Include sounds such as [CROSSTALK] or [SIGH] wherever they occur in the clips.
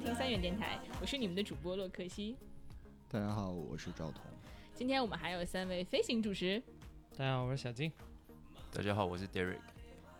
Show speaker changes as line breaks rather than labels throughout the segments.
听三元电台，我是你们的主播洛克西。
大家好，我是赵彤。
今天我们还有三位飞行主持。
大家好，我是小金。
大家好，我是 Derek。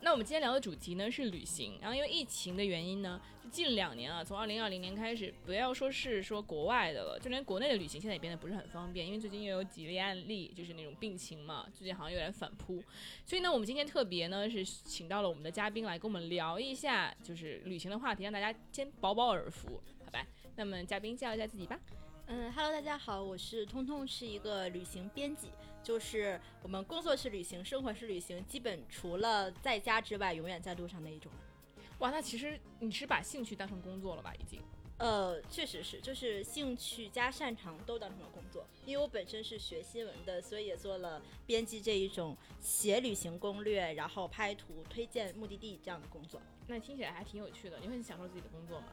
那我们今天聊的主题呢是旅行，然后因为疫情的原因呢，近两年啊，从二零二零年开始，不要说是说国外的了，就连国内的旅行现在也变得不是很方便，因为最近又有几例案例，就是那种病情嘛，最近好像有点反扑，所以呢，我们今天特别呢是请到了我们的嘉宾来跟我们聊一下，就是旅行的话题，让大家先饱饱耳福，好吧？那么嘉宾介绍一下自己吧。
嗯，Hello，大家好，我是通通，是一个旅行编辑，就是我们工作是旅行，生活是旅行，基本除了在家之外，永远在路上那一种。
哇，那其实你是把兴趣当成工作了吧？已经。
呃，确实是，就是兴趣加擅长都当成了工作。因为我本身是学新闻的，所以也做了编辑这一种写旅行攻略，然后拍图、推荐目的地这样的工作。
那听起来还挺有趣的，你会很享受自己的工作吗？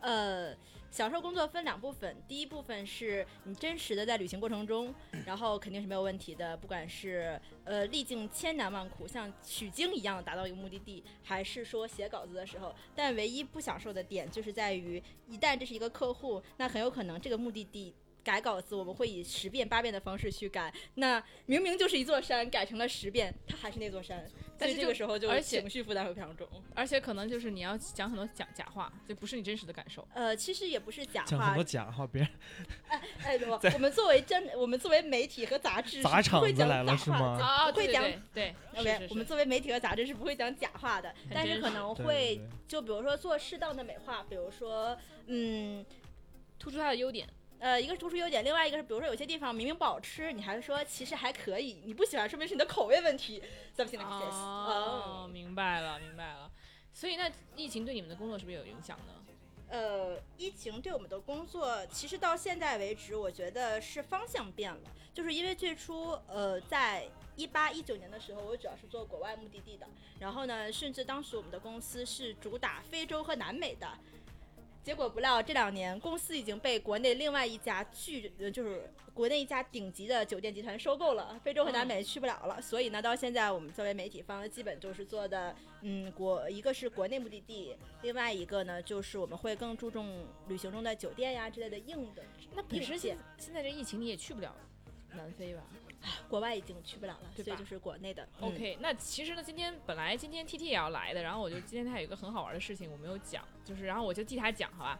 呃，享受工作分两部分，第一部分是你真实的在旅行过程中，然后肯定是没有问题的，不管是呃历尽千难万苦，像取经一样达到一个目的地，还是说写稿子的时候，但唯一不享受的点就是在于，一旦这是一个客户，那很有可能这个目的地。改稿子，我们会以十遍八遍的方式去改。那明明就是一座山，改成了十遍，它还是那座山。
但是
这个时候就
而且
情绪负担会非常重。
而且可能就是你要讲很多假假话，就不是你真实的感受。
呃，其实也不是假话
讲很多，假话，别人
哎，哎，我们作为真，我们作为媒体和杂志是
砸场
不会讲
子来了
假话
是吗
的
啊，
会讲。
对对对对
OK，我们作为媒体和杂志是不会讲假话的，但是可能会就比如说做适当的美化，比如说，嗯，
突出它的优点。
呃，一个是突出优点，另外一个是比如说有些地方明明不好吃，你还是说其实还可以，你不喜欢，说明是你的口味问题。咱们现在开始，
哦，明白了明白了。所以那疫情对你们的工作是不是有影响呢？
呃，疫情对我们的工作，其实到现在为止，我觉得是方向变了，就是因为最初，呃，在一八一九年的时候，我主要是做国外目的地的，然后呢，甚至当时我们的公司是主打非洲和南美的。结果不料这两年公司已经被国内另外一家巨，呃就是国内一家顶级的酒店集团收购了，非洲和南美去不了了。所以呢，到现在我们作为媒体方，基本就是做的，嗯，国一个是国内目的地，另外一个呢就是我们会更注重旅行中的酒店呀之类的硬的。
那本身
硬件
现现在这疫情你也去不了南非吧、[LAUGHS]
国外已经去不了了，
对吧
所以就是国内的。嗯
o k 那其实呢，今天本来今天 T T 也要来的，然后我就今天他有一个很好玩的事情我没有讲，就是然后我就替他讲，好吧？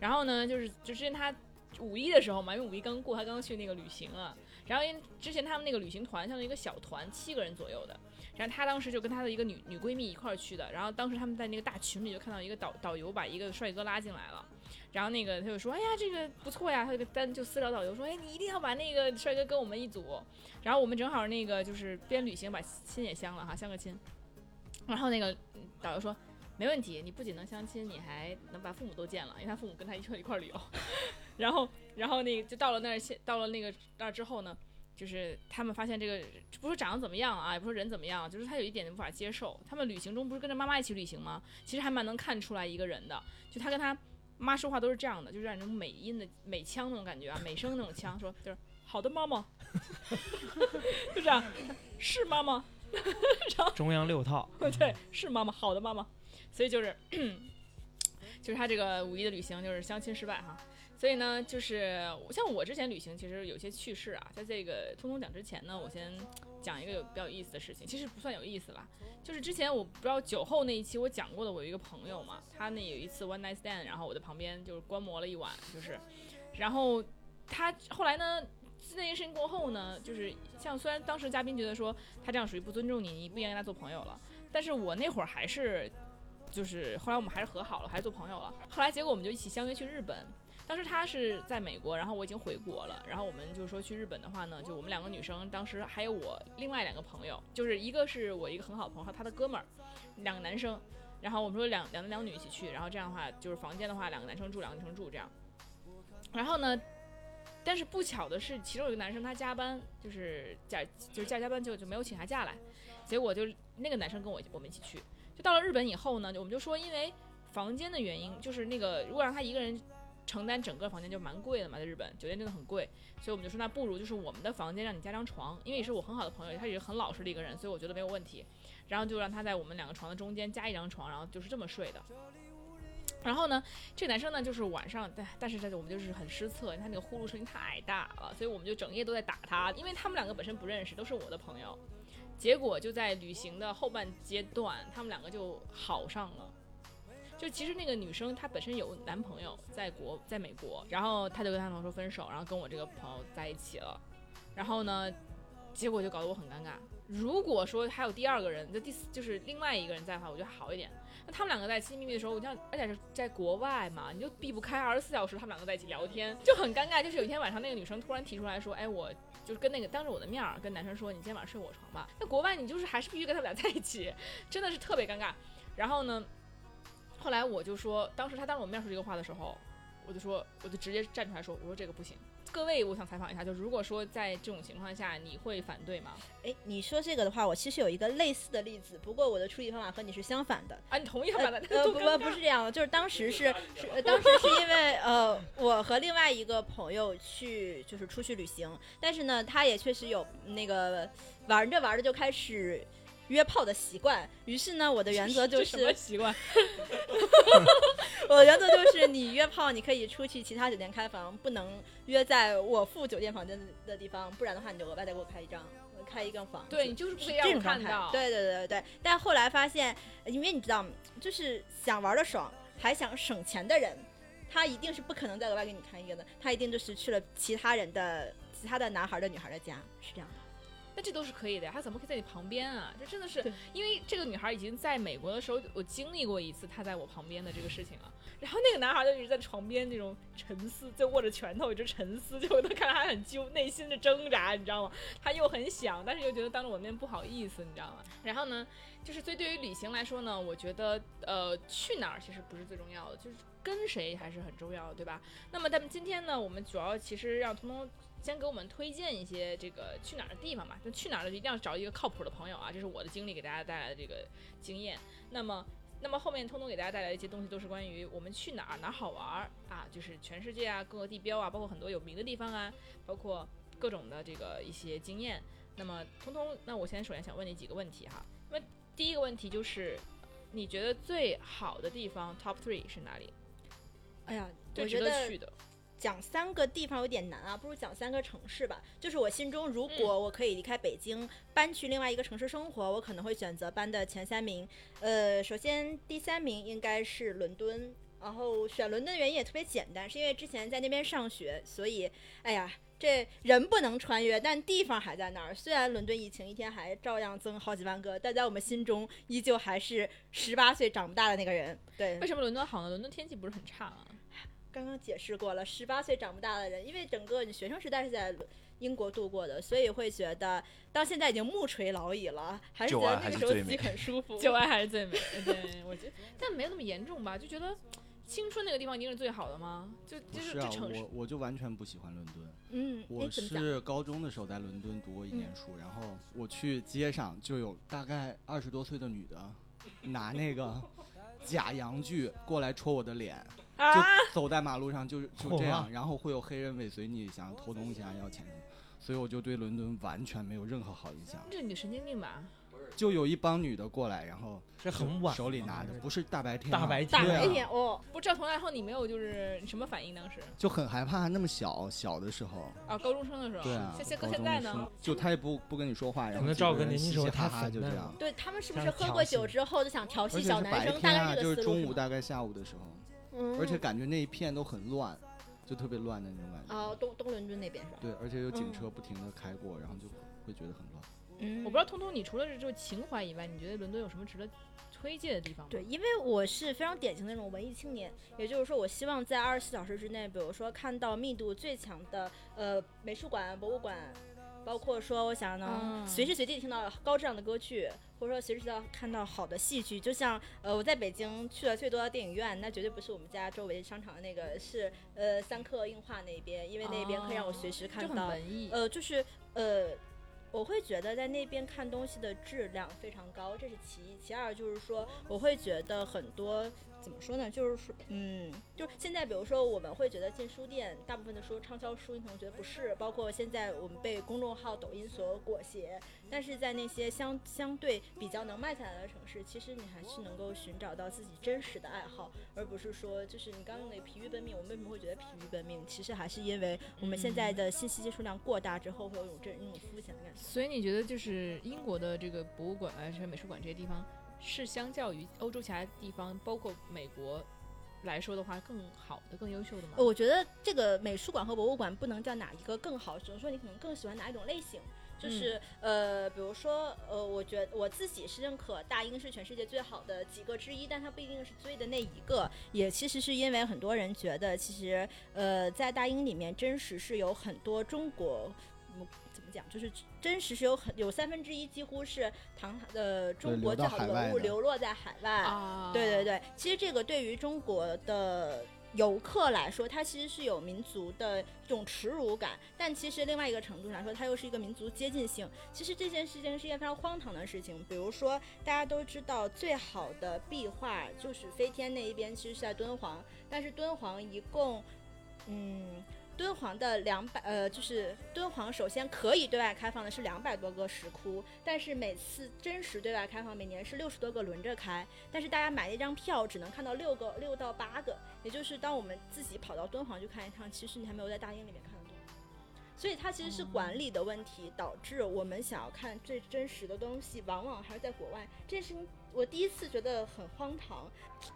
然后呢，就是就之前他五一的时候嘛，因为五一刚过，他刚刚去那个旅行了。然后因为之前他们那个旅行团像是一个小团，七个人左右的。然后他当时就跟他的一个女女闺蜜一块儿去的。然后当时他们在那个大群里就看到一个导导游把一个帅哥拉进来了。然后那个他就说：“哎呀，这个不错呀。”他就单就私聊导游说：“哎，你一定要把那个帅哥跟我们一组。”然后我们正好那个就是边旅行把亲也相了哈，相个亲。然后那个导游说。没问题，你不仅能相亲，你还能把父母都见了，因为他父母跟他一块一块旅游。[LAUGHS] 然后，然后那个就到了那儿，到了那个那儿之后呢，就是他们发现这个不说长得怎么样啊，也不说人怎么样，就是他有一点点无法接受。他们旅行中不是跟着妈妈一起旅行吗？其实还蛮能看出来一个人的，就他跟他妈说话都是这样的，就是那种美音的美腔那种感觉啊，美声那种腔，说就是好的妈妈，[LAUGHS] 就这样，是妈妈，[LAUGHS] 然后
中央六套，[LAUGHS]
对，是妈妈，好的妈妈，所以就是，[COUGHS] 就是他这个五一的旅行就是相亲失败哈，所以呢，就是像我之前旅行其实有些趣事啊，在这个通通讲之前呢，我先讲一个有比较有意思的事情，其实不算有意思啦，就是之前我不知道酒后那一期我讲过的，我有一个朋友嘛，他那有一次 one night stand，然后我在旁边就是观摩了一晚，就是，然后他后来呢。那件事情过后呢，就是像虽然当时嘉宾觉得说他这样属于不尊重你，你不应该跟他做朋友了，但是我那会儿还是，就是后来我们还是和好了，还是做朋友了。后来结果我们就一起相约去日本，当时他是在美国，然后我已经回国了，然后我们就说去日本的话呢，就我们两个女生，当时还有我另外两个朋友，就是一个是我一个很好朋友，还有他的哥们儿，两个男生。然后我们说两两男两女一起去，然后这样的话就是房间的话两个男生住两个女生住这样。然后呢，但是不巧的是，其中有一个男生他加班，就是假就是假加班就就没有请下假来，结果就那个男生跟我我们一起去，就到了日本以后呢，我们就说因为房间的原因，就是那个如果让他一个人承担整个房间就蛮贵的嘛，在日本酒店真的很贵，所以我们就说那不如就是我们的房间让你加张床，因为也是我很好的朋友，他也是很老实的一个人，所以我觉得没有问题。然后就让他在我们两个床的中间加一张床，然后就是这么睡的。然后呢，这个男生呢就是晚上，但但是这我们就是很失策，他那个呼噜声音太大了，所以我们就整夜都在打他，因为他们两个本身不认识，都是我的朋友。结果就在旅行的后半阶段，他们两个就好上了。就其实那个女生她本身有男朋友在国在美国，然后她就跟她男朋友说分手，然后跟我这个朋友在一起了。然后呢，结果就搞得我很尴尬。如果说还有第二个人，就第四就是另外一个人在的话，我觉得好一点。那他们两个在亲密的时候，我像而且是在国外嘛，你就避不开二十四小时他们两个在一起聊天，就很尴尬。就是有一天晚上，那个女生突然提出来说：“哎，我就是跟那个当着我的面儿跟男生说，你今天晚上睡我床吧。”那国外你就是还是必须跟他们俩在一起，真的是特别尴尬。然后呢，后来我就说，当时他当着我面说这个话的时候，我就说，我就直接站出来说：“我说这个不行。”各位，我想采访一下，就如果说在这种情况下，你会反对吗？
哎，你说这个的话，我其实有一个类似的例子，不过我的处理方法和你是相反的。
啊，你同意他了？
呃，[LAUGHS] 不不不是这样的，就是当时是是，呃当时是因为呃，我和另外一个朋友去就是出去旅行，但是呢，他也确实有那个玩着玩着就开始约炮的习惯，于是呢，我的原则就
是什么
是，
习惯？[LAUGHS]
我的原则就是你约炮你可以出去其他酒店开房，不能约在我付酒店房间的地方，不然的话你就额外再给我开一张。开一个房，
对你就是不可以让我
这种状态
看到。
对对对对对。但后来发现，因为你知道，就是想玩的爽，还想省钱的人，他一定是不可能再额外给你开一个的，他一定就是去了其他人的、其他的男孩的、女孩的家，是这样的。
那这都是可以的呀，他怎么可以在你旁边啊？这真的是因为这个女孩已经在美国的时候，我经历过一次她在我旁边的这个事情了。然后那个男孩就一直在床边那种沉思，就握着拳头一直沉思，就我都看到他很揪，内心的挣扎，你知道吗？他又很想，但是又觉得当着我面不好意思，你知道吗？然后呢，就是所以对于旅行来说呢，我觉得呃去哪儿其实不是最重要的，就是跟谁还是很重要的，对吧？那么咱们今天呢，我们主要其实让通通先给我们推荐一些这个去哪儿的地方吧。就去哪儿的一定要找一个靠谱的朋友啊，这是我的经历给大家带来的这个经验。那么，那么后面通通给大家带来的一些东西都是关于我们去哪儿哪儿好玩儿啊，就是全世界啊各个地标啊，包括很多有名的地方啊，包括各种的这个一些经验。那么通通，那我现在首先想问你几个问题哈。那么第一个问题就是，你觉得最好的地方 top three 是哪里？
哎呀，
最
我觉得
值得去的。
讲三个地方有点难啊，不如讲三个城市吧。就是我心中，如果我可以离开北京，搬去另外一个城市生活，我可能会选择搬的前三名。呃，首先第三名应该是伦敦，然后选伦敦的原因也特别简单，是因为之前在那边上学，所以哎呀。这人不能穿越，但地方还在那儿。虽然伦敦疫情一天还照样增好几万个，但在我们心中依旧还是十八岁长不大的那个人。对，
为什么伦敦好呢？伦敦天气不是很差啊。
刚刚解释过了，十八岁长不大的人，因为整个你学生时代是在英国度过的，所以会觉得到现在已经木垂老矣了，还是觉得那个时候
还是最美
自己很舒服。
旧爱还是最美。对，我觉得，但没有那么严重吧？就觉得青春那个地方一定是最好的吗？就就是
是啊，
这城市
我我就完全不喜欢伦敦。
嗯，
我？是高中的时候在伦敦读过一年书，然后我去街上就有大概二十多岁的女的拿那个假洋具过来戳我的脸，就
啊，
走在马路上就是就这样，然后会有黑人尾随你，想偷东西啊要钱，所以我就对伦敦完全没有任何好印象。
这你神经病吧？
就有一帮女的过来，然后
这很晚，
手里拿的，不是大白天啊，
大白
天哦，
不，照同来后你没有就是什么反应？当时
就很害怕，那么小小的时候，
啊，高中生的时候，
对啊，
现现
高中的
现在呢？
就他也不不跟你说话，然后
赵哥年轻
嘻嘻哈
时候太
哈就这样
对他们是不是喝过酒之后就想调戏小男生？大概
啊，就是
是这个思路是？
中午大概下午的时候，
嗯，
而且感觉那一片都很乱，就特别乱的那种感觉。
哦，东东伦敦那边是吧？
对，而且有警
嗯
车不停的开过，然后就会觉得很乱。
嗯，
我不知道通通，你除了是就情怀以外，你觉得伦敦有什么值得推荐的地方吗？
对，因为我是非常典型的那种文艺青年，也就是说，我希望在二十四小时之内，比如说看到密度最强的呃美术馆、博物馆，包括说我想能
嗯
随时随地听到高质量的歌剧，或者说随时要看到好的戏剧。就像呃，我在北京去的最多的电影院，那绝对不是我们家周围商场的那个，是呃三克映画那边，因为那边可以让我随时看到。
文艺。
呃，就是呃，我会觉得在那边看东西的质量非常高，这是其一。其二就是说，我会觉得很多怎么说呢？就是说，嗯，就是现在比如说我们会觉得进书店，大部分的书畅销书，你可能觉得不是，包括现在我们被公众号、抖音所裹挟。但是在那些相相对比较能卖下来的城市，其实你还是能够寻找到自己真实的爱好，而不是说就是你刚用的疲于奔命。我们为什么会觉得疲于奔命？其实还是因为我们现在的信息接触量过大之后，会有一种这那种肤浅的感觉。
所以你觉得就是英国的这个博物馆啊，这些美术馆这些地方，是相较于欧洲其他地方，包括美国来说的话，更好的、更优秀的吗？
我觉得这个美术馆和博物馆不能叫哪一个更好，只能说你可能更喜欢哪一种类型。就是、呃，比如说呃，我觉得我自己是认可大英是全世界最好的几个之一，但它不一定是最的那一个。也其实是因为很多人觉得，其实呃，在大英里面真实是有很多中国。讲？就是真实是有很有三分之一几乎是唐呃中国最好的文物流落在海外，
啊，
对对对，其实这个对于中国的游客来说，它其实是有民族的这种耻辱感，但其实另外一个程度来说，它又是一个民族接近性。其实这件事情是一件非常荒唐的事情。比如说，大家都知道最好的壁画就是飞天那一边，其实是在敦煌，但是敦煌一共，嗯。敦煌的两百呃，就是敦煌首先可以对外开放的是两百多个石窟，但是每次真实对外开放每年是六十多个轮着开，但是大家买一张票只能看到六个六到八个，也就是当我们自己跑到敦煌去看一趟，其实你还没有在大英里面看。所以它其实是管理的问题，导致我们想要看最真实的东西，往往还是在国外。这件事情我第一次觉得很荒唐。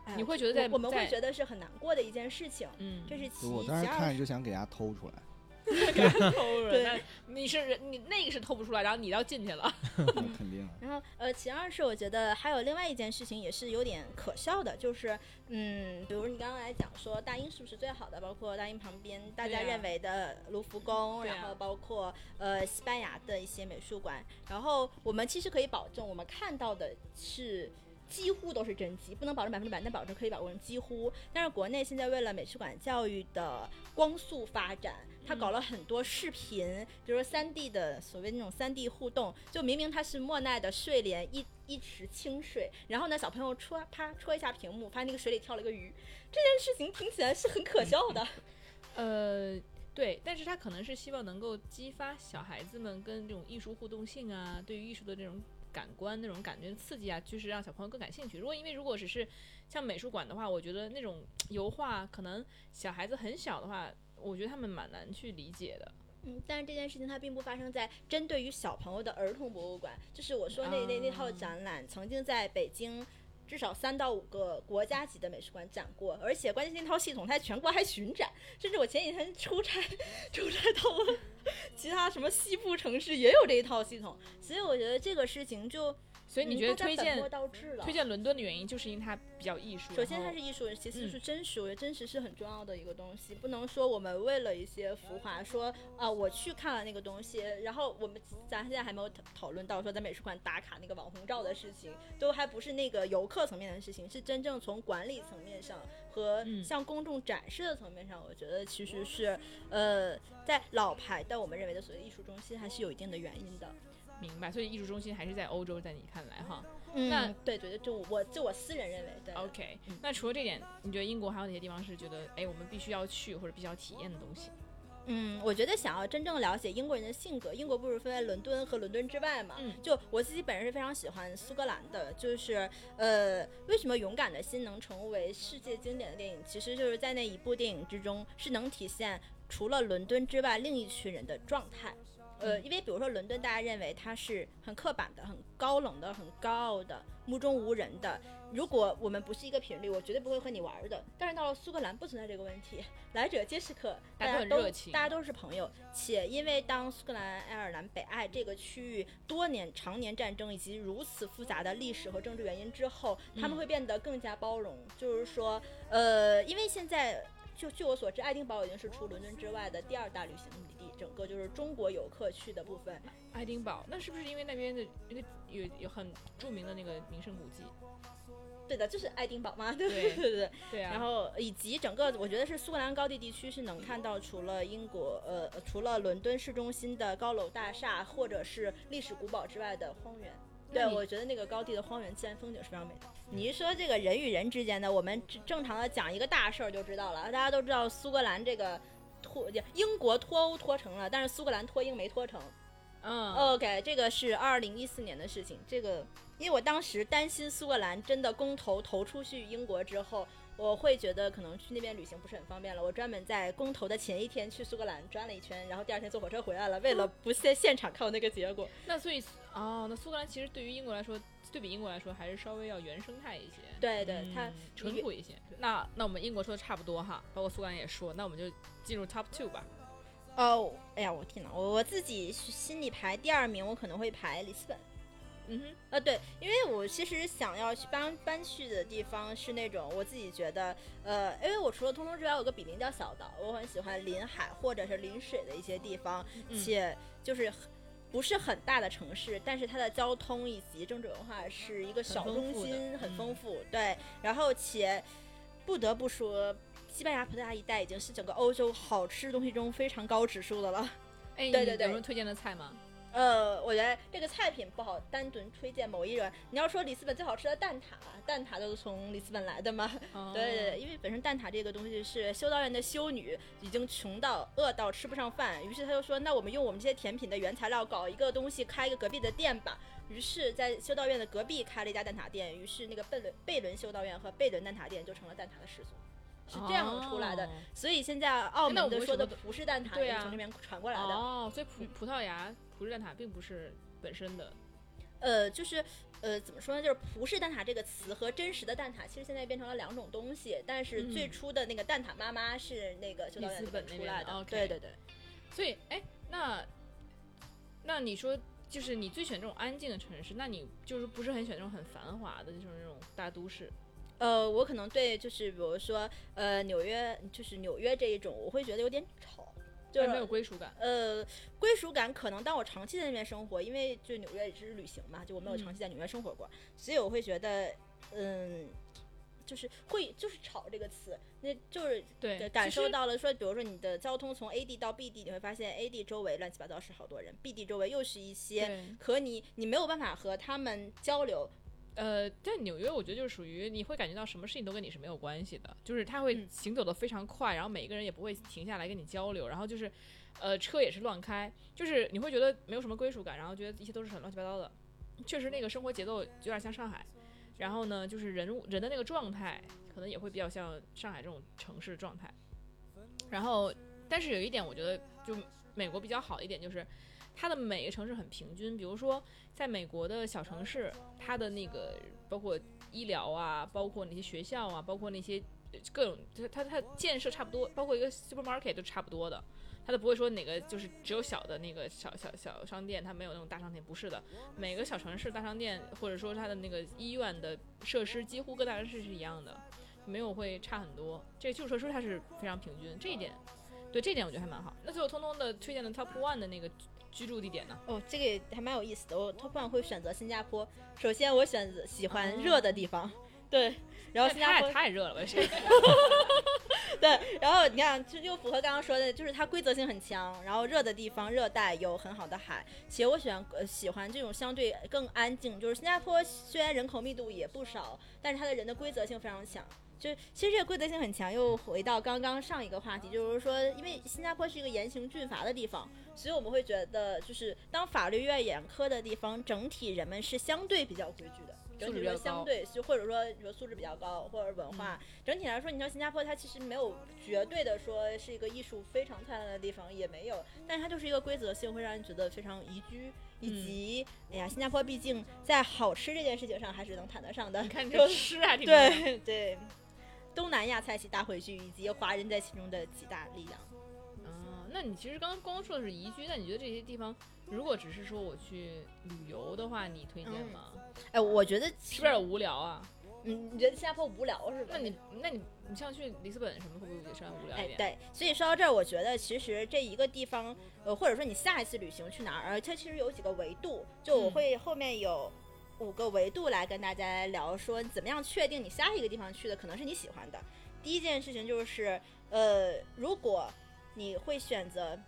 哎
你会觉得在
我我们会觉得是很难过的一件事情，
嗯，
这是其一。
我当时
其二是
看就想给它偷出来，[LAUGHS]
偷了。
对
那你是人，你那个是偷不出来，然后你要进去了。
那 [LAUGHS] 肯定。[LAUGHS]
然后，呃，其二是我觉得还有另外一件事情也是有点可笑的，就是，嗯，比如你刚刚来讲说大英是不是最好的，包括大英旁边大家认为的卢浮宫，
啊
然后包括呃西班牙的一些美术馆，然后我们其实可以保证我们看到的是。几乎都是真机，不能保证百分之百，但保证可以保证几乎。但是国内现在为了美术馆教育的光速发展，它搞了很多视频，比如说三 D 的所谓那种三 D 互动，就明明它是莫奈的睡莲一一池清水，然后呢小朋友戳啪戳一下屏幕，发现那个水里跳了个鱼，这件事情听起来是很可笑的。[LAUGHS]
呃，对，但是他可能是希望能够激发小孩子们跟这种艺术互动性啊，对于艺术的这种感官、那种感觉刺激啊，就是让小朋友更感兴趣。如果因为如果只是像美术馆的话，我觉得那种油画可能小孩子很小的话，我觉得他们蛮难去理解的。
嗯，但是这件事情它并不发生在针对于小朋友的儿童博物馆，就是我说那那那套
啊
展览曾经在北京。至少三到五个国家级的美术馆展过，而且关键那套系统它全国还巡展，甚至我前几天出差，出差到了其他什么西部城市也有这一套系统，所以我觉得这个事情就
所以你觉得推荐。推荐伦敦的原因，就是因为它比较艺术。
首先它是艺术，其次
嗯
是真实。我觉得真实是很重要的一个东西，不能说我们为了一些浮华，说啊、我去看了那个东西，然后我们咱现在还没有讨讨论到说在美术馆打卡那个网红照的事情，都还不是那个游客层面的事情，是真正从管理层面上和
嗯
向公众展示的层面上，我觉得其实是呃在老牌的我们认为的所谓艺术中心还是有一定的原因的。
明白，所以艺术中心还是在欧洲，在你看来哈。
嗯
那
对对对，就我就我私人认为，对。
OK，、
嗯
那除了这点，你觉得英国还有哪些地方是觉得哎我们必须要去或者必须要体验的东西？
嗯，我觉得想要真正了解英国人的性格，英国不是分为伦敦和伦敦之外嘛？
嗯
就我自己本人是非常喜欢苏格兰的，就是呃，为什么《勇敢的心》能成为世界经典的电影？其实就是在那一部电影之中，是能体现除了伦敦之外另一群人的状态。呃，因为比如说伦敦，大家认为它是很刻板的、很高冷的、很高傲的、目中无人的。如果我们不是一个频率，我绝对不会和你玩儿的。但是到了苏格兰，不存在这个问题，来者皆是客，
大家都
大家都是朋友。且因为当苏格兰、爱尔兰、北爱这个区域多年常年战争以及如此复杂的历史和政治原因之后，他们
嗯
会变得更加包容。就是说，呃，因为现在就据我所知，爱丁堡已经是除伦敦之外的第二大旅行地，整个就是中国游客去的部分。
爱丁堡，那是不是因为那边的那个有有很著名的那个名胜古迹？[LAUGHS]
对的，就是爱丁堡嘛，对
对
对对。
对啊，
然后以及整个，我觉得是苏格兰高地地区是能看到，除了英国，呃，呃除了伦敦市中心的高楼大厦或者是历史古堡之外的荒原。对，我觉得那个高地的荒原自然风景是非常美的。你一说这个人与人之间的，我们正正常的讲一个大事儿就知道了。大家都知道苏格兰这个脱英国脱欧脱成了，但是苏格兰脱英没脱成。
嗯
，OK，这个是二零一四年的事情。这个，因为我当时担心苏格兰真的公投投出去英国之后，我会觉得可能去那边旅行不是很方便了。我专门在公投的前一天去苏格兰转了一圈，然后第二天坐火车回来了，为了不现现场看我那个结果。
那所以哦，那苏格兰其实对于英国来说，对比英国来说还是稍微要原生态一些。
对对，它
嗯淳朴一些。那那我们英国说的差不多哈，包括苏格兰也说，那我们就进入 top two 吧。
哦，哎呀，我天呐，我我自己心里排第二名，我可能会排里斯本。
嗯哼，
呃，对，因为我其实想要去搬搬去的地方是那种我自己觉得，呃，因为我除了通通之外，有个笔名叫小岛，我很喜欢临海或者是临水的一些地方，
嗯
且就是很不是很大的城市，但是它的交通以及政治文化是一个小中心，很
嗯
丰富。对，然后且不得不说。西班牙、葡萄牙一带已经是整个欧洲好吃东西中非常高指数的了。
哎，
对对对
有什么推荐的菜吗？
呃，我觉得这个菜品不好单独推荐某一人。你要说里斯本最好吃的蛋挞，蛋挞都是从里斯本来的嘛。
哦
对对对，因为本身蛋挞这个东西是修道院的修女已经穷到饿到吃不上饭，于是他就说，那我们用我们这些甜品的原材料搞一个东西，开一个隔壁的店吧。于是，在修道院的隔壁开了一家蛋挞店，于是那个贝伦贝伦修道院和贝伦蛋挞店就成了蛋挞的始祖，是这样出来的。
哦
所以现在澳门的说的葡式蛋挞是从这边传过来的。
哦，所以葡葡萄牙葡式蛋挞并不是本身的。
呃，就是呃，怎么说呢？就是葡式蛋挞这个词和真实的蛋挞，其实现在变成了两种东西。但是最
嗯
初的那个蛋挞妈妈是那个修道院里
里斯本
出来的。对对对。
所以，哎，那那你说，就是你最选这种安静的城市，那你就是不是很选这种很繁华的，就是那种大都市？
呃，我可能对就是比如说呃纽约，就是纽约这一种，我会觉得有点吵，就是
没有归属感。
呃，归属感可能当我长期在那边生活，因为就纽约也是旅行嘛，就我没有长
嗯
期在纽约生活过，所以我会觉得，嗯，就是会就是吵这个词，那就是
对，
感受到了说，比如说你的交通从 A 地到 B 地，你会发现 A 地周围乱七八糟是好多人，B 地周围又是一些
对，
和你你没有办法和他们交流。
呃，在纽约，我觉得就是属于你会感觉到什么事情都跟你是没有关系的，就是他会
嗯
行走的非常快，然后每一个人也不会停下来跟你交流，然后就是，呃，车也是乱开，就是你会觉得没有什么归属感，然后觉得一切都是很乱七八糟的。确实，那个生活节奏有点像上海，然后呢，就是人人的那个状态可能也会比较像上海这种城市状态。然后，但是有一点，我觉得就美国比较好的一点就是，它的每个城市很平均。比如说，在美国的小城市，它的那个包括医疗啊，包括那些学校啊，包括那些各种，它它它建设差不多，包括一个 supermarket 都差不多的。它都不会说哪个就是只有小的那个小小小商店，它没有那种大商店，不是的。每个小城市大商店，或者说它的那个医院的设施，几乎各大城市是一样的，没有会差很多。这个基础设施它是非常平均，这一点，对这一点我觉得还蛮好。那最后通通的推荐的 top one 的那个居居住地点呢？
哦，这个也还蛮有意思的。我 top one 会选择新加坡。首先，我选择喜欢热的地方，对。然后新加坡
太太热了，我觉得。
对，然后你看，就又符合刚刚说的，就是它规则性很强，然后热的地方热带有很好的海，且我喜欢呃喜欢这种相对更安静，就是新加坡虽然人口密度也不少，但是它的人的规则性非常强。就其实这个规则性很强，又回到刚刚上一个话题，就是说，因为新加坡是一个严刑峻法的地方，所以我们会觉得，就是当法律越严苛的地方，整体人们是相对比较规矩的。整体说相对，就或者说你说素质比较高，或者文化，整体来说，你像新加坡，它其实没有绝对的说是一个艺术非常灿烂的地方，也没有，但是它就是一个规则性，会让人觉得非常宜居，以及，哎呀，新加坡毕竟在好吃这件事情上还是能谈得上的。[LAUGHS]
你看这吃还挺
对对，东南亚菜系大汇聚，以及华人在其中的极大力量。
啊，那你其实刚刚光说的是宜居，那你觉得这些地方，如果只是说我去旅游的话，你推荐吗？
哎，我觉得
是不是有点无聊啊？
嗯，你觉得新加坡无聊是吧？
那你那你你像去里斯本什么会不会也稍微无聊一点？，
哎对，所以说到这儿，我觉得其实这一个地方，呃，或者说你下一次旅行去哪儿，呃它其实有几个维度，就我
嗯
会后面有五个维度来跟大家聊，说怎么样确定你下一个地方去的可能是你喜欢的。第一件事情就是，呃，如果你会选择。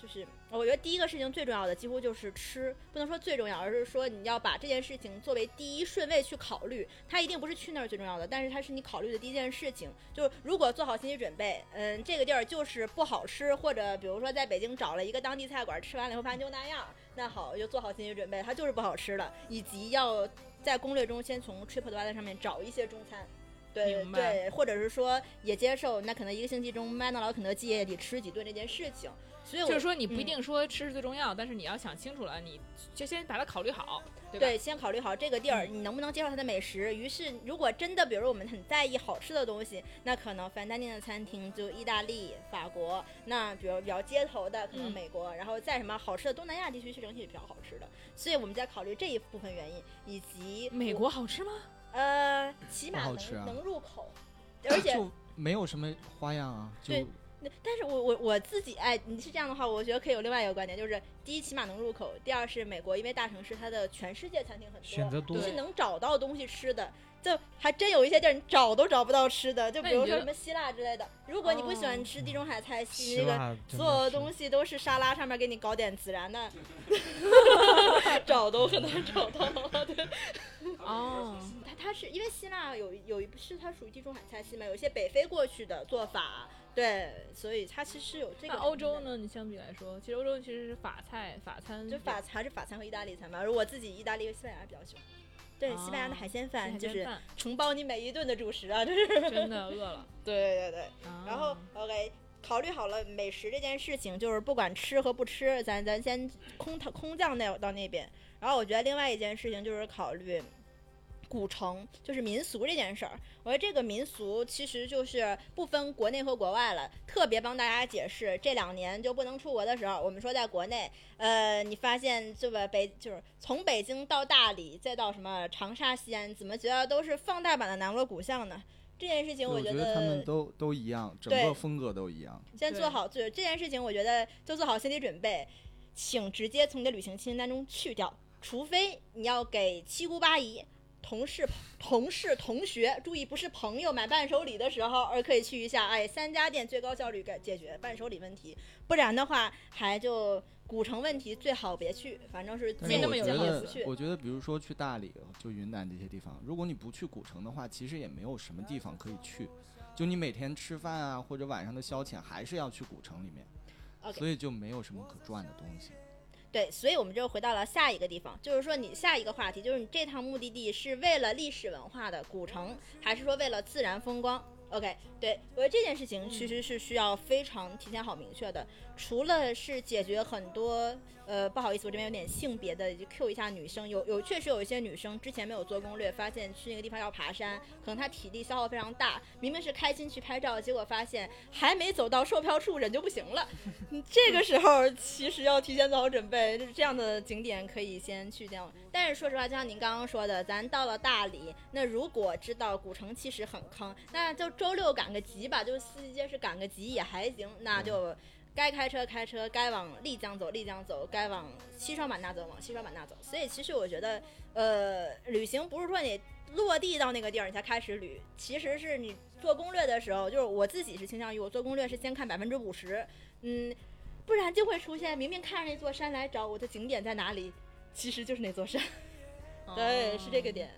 就是我觉得第一个事情最重要的，几乎就是吃，不能说最重要，而是说你要把这件事情作为第一顺位去考虑。它一定不是去那儿最重要的，但是它是你考虑的第一件事情。就是如果做好心理准备，嗯，这个地儿就是不好吃，或者比如说在北京找了一个当地菜馆，吃完了以后发现就那样，那好，就做好心理准备，它就是不好吃的，以及要在攻略中先从 TripAdvisor 上面找一些中餐。对对，或者是说也接受，那可能一个星期中麦当劳、肯德基也得吃几顿这件事情。所以我
就是说你不一
嗯
定说吃是最重要，但是你要想清楚了，你就先把它考虑好，对吧？
对，先考虑好这个地儿你能不能接受它的美食。于是，如果真的，比如我们很在意好吃的东西，那可能 fine dining 的餐厅就意大利、法国。那比如比较街头的，可能
嗯
美国，然后在什么好吃的东南亚地区是整体比较好吃的。所以我们在考虑这一部分原因，以及
美国好吃吗？
呃，起码能、能入口，而且
就没有什么花样啊，就
但是我我我自己哎，你是这样的话，我觉得可以有另外一个观点，就是第一起码能入口，第二是美国，因为大城市它的全世界餐厅很多，
选择多
你是能找到东西吃的。就还真有一些地儿你找都找不到吃的，就比如说什么希腊之类的。如果你不喜欢
哦
吃地中海菜系，那个所有的
的
东西都是沙拉上面给你搞点孜然的，[LAUGHS] [LAUGHS] 找都很难找到。对，
哦，
它它是因为希腊有有一是它属于地中海菜系嘛，有一些北非过去的做法，对，所以它其实有这个。
那欧洲？呢？你相比来说，其实欧洲其实是法菜、法餐，
就法还是法餐和意大利餐吧。而我自己意大利和西班牙比较喜欢。对，西班牙的海鲜饭就是承包你每一顿的主食啊，就是。
真的饿了。[LAUGHS]
对对对。然后
啊
OK，考虑好了美食这件事情，就是不管吃和不吃，咱咱先空它空降那到那边。然后我觉得另外一件事情就是考虑古城，就是民俗这件事儿。我觉得这个民俗其实就是不分国内和国外了，特别帮大家解释，这两年就不能出国的时候，我们说在国内，呃，你发现这个北就是从北京到大理，再到什么长沙、西安，怎么觉得都是放大版的南锣鼓巷呢？这件事情我觉
我得他们都都一样，整个风格都一样。
先做好，就是这件事情，我觉得就做好心理准备，请直接从你的旅行清单中去掉，除非你要给七姑八姨、同事、同事、同学，注意不是朋友买伴手礼的时候，而可以去一下，哎，三家店最高效率解解决伴手礼问题，不然的话，还就古城问题最好别去，反正是
但是
见那么有
我觉得
劲也不去，。
我觉得比如说去大理、就云南这些地方，如果你不去古城的话，其实也没有什么地方可以去。就你每天吃饭啊，或者晚上的消遣，还是要去古城里面所以就没有什么可赚的东西。
对，所以我们就回到了下一个地方，就是说你下一个话题，就是你这趟目的地是为了历史文化的古城，还是说为了自然风光？OK，对，我觉得这件事情其实是需要非常提前好明确的，除了是解决很多。呃，不好意思，我这边有点性别的，Q 一下女生。有有确实有一些女生之前没有做攻略，发现去那个地方要爬山，可能她体力消耗非常大，明明是开心去拍照，结果发现还没走到售票处人就不行了。[LAUGHS] 这个时候其实要提前做好准备，就是这样的景点可以先去掉。但是说实话，就像您刚刚说的，咱到了大理，那如果知道古城其实很坑，那就周六赶个集吧，就四季街是赶个集也还行，那就。该开车开车，该往丽江走丽江走，该往西双版纳走往西双版纳走。所以其实我觉得，呃，旅行不是说你落地到那个地儿你才开始旅，其实是你做攻略的时候，就是我自己是倾向于我做攻略是先看百分之五十，嗯，不然就会出现明明看着那座山来找我的景点在哪里，其实就是那座山。对，[LAUGHS] 是这个。点。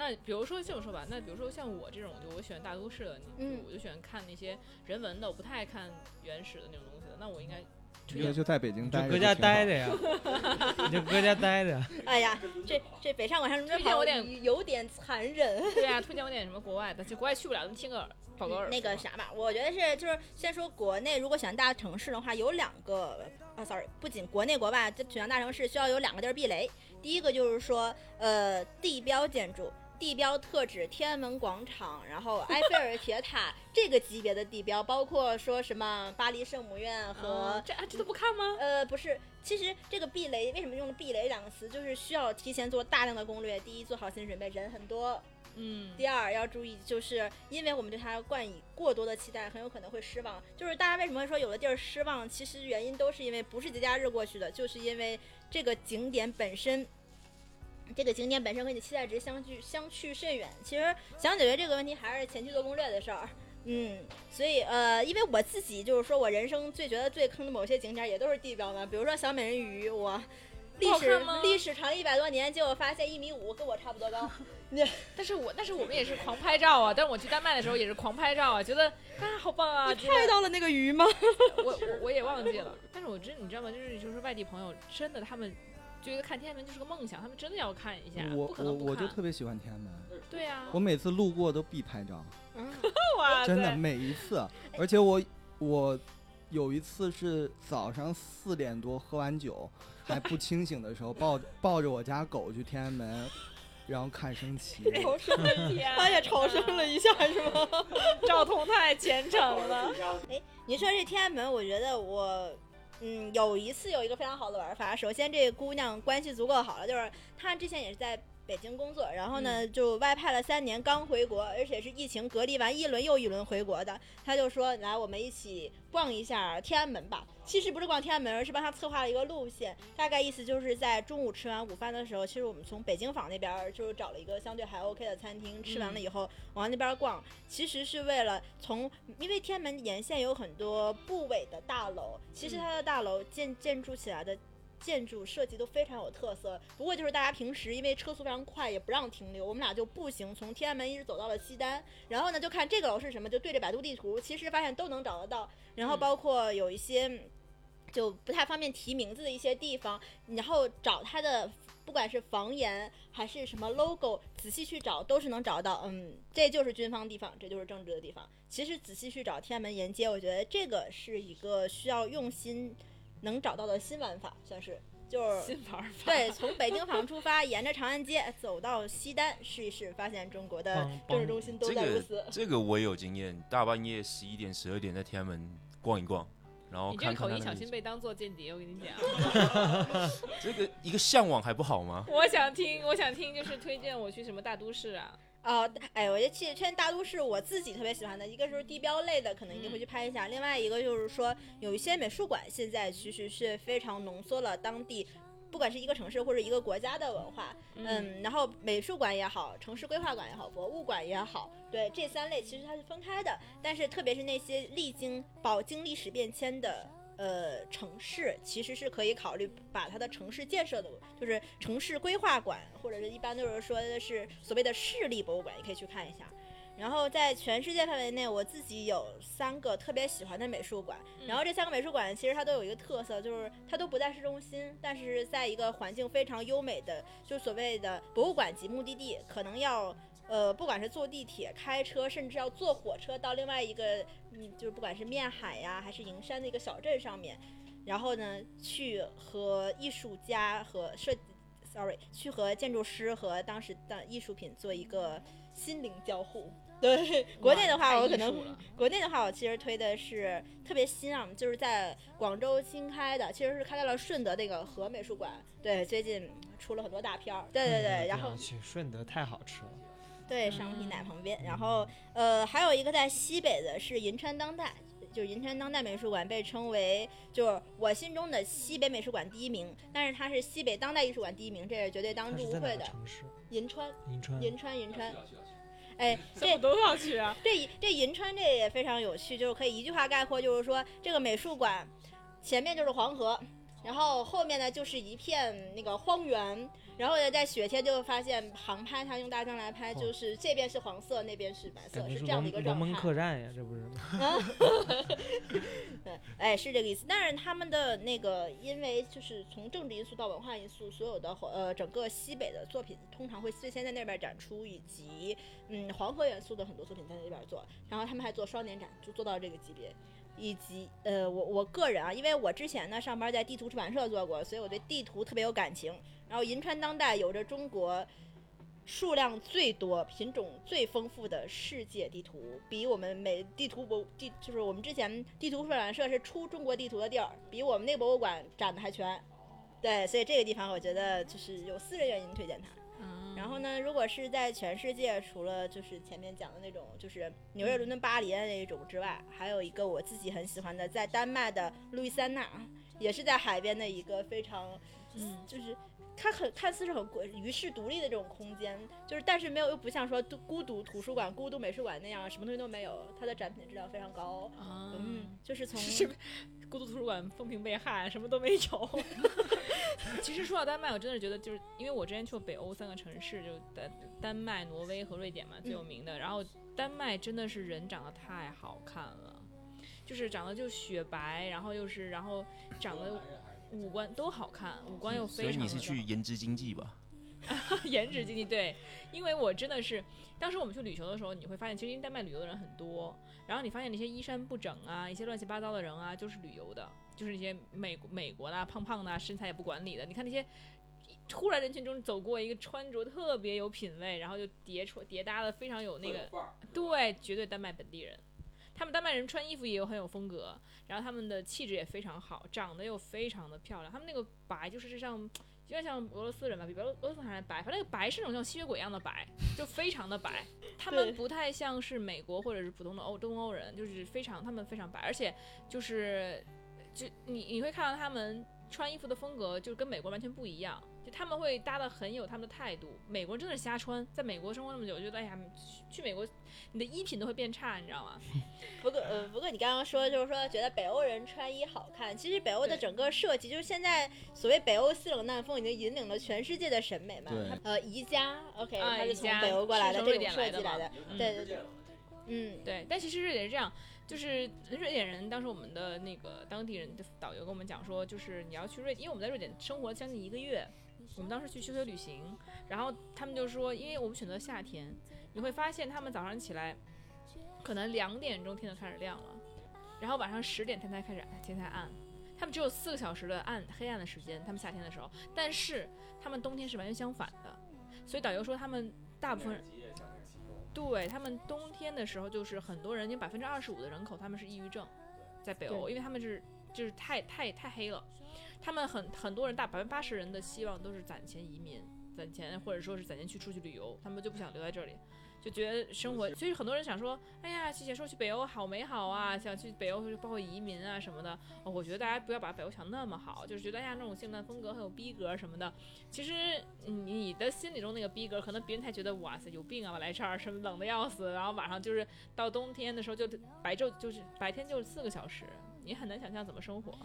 那比如说这么说吧，那比如说像我这种，就我喜欢大都市的，你
嗯
就我就喜欢看那些人文的，我不太爱看原始的那种东西的。那我应该
直接就在北京待着，
就搁家待着。呀，[LAUGHS] 你就搁家待着。[LAUGHS]
哎呀，这这北上广深这
推荐我点
有点残忍。[LAUGHS]
对啊，推荐我点什么国外的，就国外去不了，咱们听个耳报个耳。
那个啥吧，我觉得是就是先说国内，如果选大城市的话，有两个啊，sorry，不仅国内国外，就选大城市需要有两个地儿避雷。第一个就是说，呃，地标建筑。地标特指天安门广场，然后埃菲尔铁塔 [LAUGHS] 这个级别的地标，包括说什么巴黎圣母院和、
啊这啊这都不看吗？
呃，不是，其实这个避雷为什么用避雷两个词，就是需要提前做大量的攻略。第一，做好心理准备，人很多，
嗯，
第二要注意，就是因为我们对它冠以过多的期待，很有可能会失望。就是大家为什么会说有的地儿失望，其实原因都是因为不是节假日过去的，就是因为这个景点本身。这个景点本身跟你期待值相距相去甚远。其实想解决这个问题，还是前期做攻略的事儿。嗯，所以呃，因为我自己就是说我人生最觉得最坑的某些景点也都是地标嘛，比如说小美人鱼，我 [LAUGHS] 历史历史长一百多年，结果发现一米五，跟我差不多高。
但是我但是我们也是狂拍照啊，但是我去丹麦的时候也是狂拍照啊，觉得啊好棒啊，觉得
看到了那个鱼吗？[LAUGHS]
我我我也忘记了，但是我真你知道吗？就是就是外地朋友真的他们觉得看天安门就是个梦想，他们真的要看一下，
我我
不可能不看。
我就特别喜欢天安门，
对啊，
我每次路过都必拍照，[LAUGHS] [LAUGHS]
哇
真的每一次。而且我我有一次是早上四点多喝完酒还不清醒的时候，抱抱着我家狗去天安门，然后看升旗。
朝圣了一
天 [LAUGHS]
他也朝圣了一下，是吗？
赵彤太虔诚了。
哎你说这天安门，我觉得我。嗯，有一次有一个非常好的玩法。首先，这姑娘关系足够好了，就是她之前也是在北京工作，然后呢就外派了三年，刚回国，而且是疫情隔离完一轮又一轮回国的。他就说：“来，我们一起逛一下天安门吧。”其实不是逛天安门，而是帮他策划了一个路线，大概意思就是在中午吃完午饭的时候，其实我们从北京坊那边就是找了一个相对还 OK 的餐厅，吃完了以后往那边逛，其实是为了从，因为天安门沿线有很多部委的大楼，其实它的大楼建建筑起来的。建筑设计都非常有特色，不过就是大家平时因为车速非常快，也不让停留，我们俩就步行从天安门一直走到了西单，然后呢就看这个楼是什么，就对着百度地图，其实发现都能找得到，然后包括有一些就不太方便提名字的一些地方，然后找它的不管是房檐还是什么 logo，仔细去找都是能找到。嗯，这就是军方地方，这就是政治的地方。其实仔细去找天安门沿街，我觉得这个是一个需要用心能找到的新玩法，算是就是
新玩法。
对，从北京坊出发，沿着长安街走到西单，试一试，发现中国的政治中心都
这个
在如此。
这个我也有经验，大半夜十一点、十二点在天安门逛一逛，然后
你这个口音小心被当做间谍，我跟你讲。[LAUGHS] [LAUGHS]
这个一个向往还不好吗？
我想听，我想听，就是推荐我去什么大都市啊？
哦，哎，我觉得其实现在大都市我自己特别喜欢的，一个就是地标类的，可能一定会去拍一下；另外一个就是说，有一些美术馆现在其实是非常浓缩了当地。不管是一个城市或者一个国家的文化，嗯，然后美术馆也好，城市规划馆也好，博物馆也好，对这三类其实它是分开的。但是特别是那些历经饱经历史变迁的呃城市，其实是可以考虑把它的城市建设的，就是城市规划馆，或者是一般就是说的是所谓的市立博物馆，也可以去看一下。然后在全世界范围内，我自己有三个特别喜欢的美术馆。然后这三个美术馆其实它都有一个特色，就是它都不在市中心，但是在一个环境非常优美的，就所谓的博物馆级目的地，可能要呃，不管是坐地铁、开车，甚至要坐火车到另外一个，嗯，就是不管是面海呀，还是营山的一个小镇上面，然后呢，去和艺术家和设，sorry，去和建筑师和当时的艺术品做一个心灵交互。[LAUGHS] 对，国内的话，我可能国内的话，我其实推的是特别新啊，就是在广州新开的，其实是开到了顺德那个和美术馆。对，最近出了很多大片儿。对对对，然后
去顺德太好吃了，
对商品奶旁边，然后呃还有一个在西北的是银川当代。就是银川当代美术馆被称为就是我心中的西北美术馆第一名，但是它是西北当代艺术馆第一名，这是绝对当之无愧的。
城市？
银川，
银川。
银川，银川。哎，[LAUGHS] 这
这都要去啊！
这这银川这也非常有趣，就是可以一句话概括，就是说这个美术馆前面就是黄河，然后后面呢就是一片那个荒原，然后呢在雪天就发现航拍，它用大疆来拍，
哦
就是这边是黄色，那边是白色，
是
是这样的一个状
态龙门
态。
客栈呀，这不是？[LAUGHS]
对，哎，是这个意思。但是他们的那个，因为就是从政治因素到文化因素，所有的呃整个西北的作品通常会最先在那边展出，以及嗯黄河元素的很多作品在那边做。然后他们还做双年展，就做到这个级别。以及呃，我我个人啊，因为我之前呢上班在地图出版社做过，所以我对地图特别有感情。然后银川当代有着中国数量最多、品种最丰富的世界地图，比我们美地图博地就是我们之前地图出版社是出中国地图的地儿，比我们那个博物馆展的还全。对，所以这个地方我觉得就是有私人原因推荐它。
嗯
然后呢，如果是在全世界，除了就是前面讲的那种，就是纽约、伦敦、巴黎的那一种之外，还有一个我自己很喜欢的，在丹麦的路易斯安那，也是在海边的一个非常，
嗯
就是它很看似是很孤与世独立的这种空间，就是但是没有又不像说独孤独图书馆、孤独美术馆那样什么东西都没有，它的展品质量非常高。
啊，
嗯，就是从 [LAUGHS]
是孤独图书馆风评被害，什么都没有。[LAUGHS] 其实说到丹麦，我真的觉得就是因为我之前去过北欧三个城市，就丹丹麦、挪威和瑞典嘛，最有名的。然后丹麦真的是人长得太好看了，就是长得就雪白，然后又是然后长得五官都好看，五官又非常所
以你是去颜值经济吧？[LAUGHS]
颜值经济对，因为我真的是，当时我们去旅游的时候，你会发现，其实因为丹麦旅游的人很多，然后你发现那些衣衫不整啊，一些乱七八糟的人啊，就是旅游的，就是那些美美国的啊胖胖的啊、身材也不管理的，你看那些。突然人群中走过一个穿着特别有品味，然后就叠出叠搭的非常有那个，对，绝对丹麦本地人。他们丹麦人穿衣服也有很有风格，然后他们的气质也非常好，长得又非常的漂亮。他们那个白就是像有点像俄罗斯人吧，比俄罗俄罗斯还白，反正那个白是那种像吸血鬼一样的白，就非常的白。[LAUGHS] 他们不太像是美国或者是普通的欧东欧人，就是非常他们非常白，而且就是就你你会看到他们穿衣服的风格就跟美国完全不一样，就他们会搭的很有他们的态度。美国人真的是瞎穿，在美国生活那么久，我觉得哎呀，去去美国你的衣品都会变差，你知道吗？[LAUGHS]
不过呃，不过你刚刚说就是说觉得北欧人穿衣好看，其实北欧的整个设计，就是现在所谓北欧西冷淡风已经引领了全世界的审美嘛。
对
呃，宜家，OK，
啊
它是从北欧过来的这种设计来的。
嗯
对对对，嗯，
对，但其实瑞典是这样，就是瑞典人当时我们的那个当地人的导游跟我们讲说，就是你要去瑞，因为我们在瑞典生活将近一个月，我们当时去休学旅行，然后他们就说，因为我们选择夏天，你会发现他们早上起来，可能两点钟天就开始亮了，然后晚上十点天才开始天才暗。他们只有四个小时的暗黑暗的时间，他们夏天的时候，但是他们冬天是完全相反的，所以导游说他们大部分人对他们冬天的时候，就是很多人，有百分之二十五的人口他们是抑郁症，在北欧，因为他们是就是太太太黑了，他们很很多人大百分之八十人的希望都是攒钱移民，攒钱或者说是攒钱去出去旅游，他们就不想留在这里。就觉得生活，所以很多人想说，哎呀，去姐说去北欧好美好啊，想去北欧，包括移民啊什么的。哦，我觉得大家不要把北欧想那么好，就是觉得哎呀那种性感风格很有逼格什么的。其实嗯你的心里中那个逼格，可能别人才觉得哇塞有病啊，我来这儿什么冷的要死，然后晚上就是到冬天的时候就白昼就是白天就是四个小时，你很难想象怎么生活。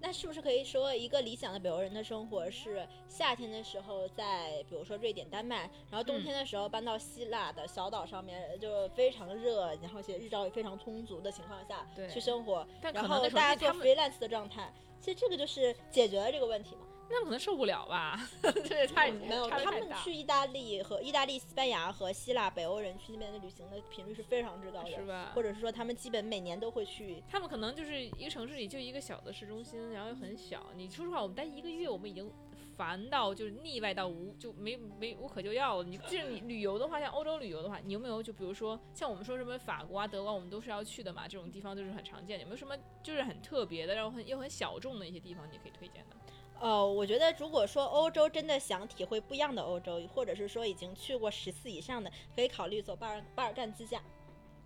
那是不是可以说一个理想的北欧人的生活是夏天的时候在比如说瑞典、丹麦，然后冬天的时候搬到希腊的小岛上面，就非常热，然后且日照也非常充足的情况下
对
去生活，然后大家做 freelance 的状态。其实这个就是解决了这个问题嘛。
那可能受不了吧？[LAUGHS] 这也太
没有，他们去意大利和意大利、西班牙和希腊北欧人去那边的旅行的频率是非常之高的，
是吧？
或者是说他们基本每年都会去。
他们可能就是一个城市里就一个小的市中心，然后又很小。你说实话，我们待一个月，我们已经烦到就是腻歪到无就没没无可救药了。你就是你旅游的话，像欧洲旅游的话，你有没有就比如说像我们说什么法国啊、德国啊，我们都是要去的嘛，这种地方就是很常见。有没有什么就是很特别的，然后很又很小众的一些地方，你可以推荐的？
呃，我觉得如果说欧洲真的想体会不一样的欧洲，或者是说已经去过十次以上的，可以考虑走巴尔巴尔干自驾。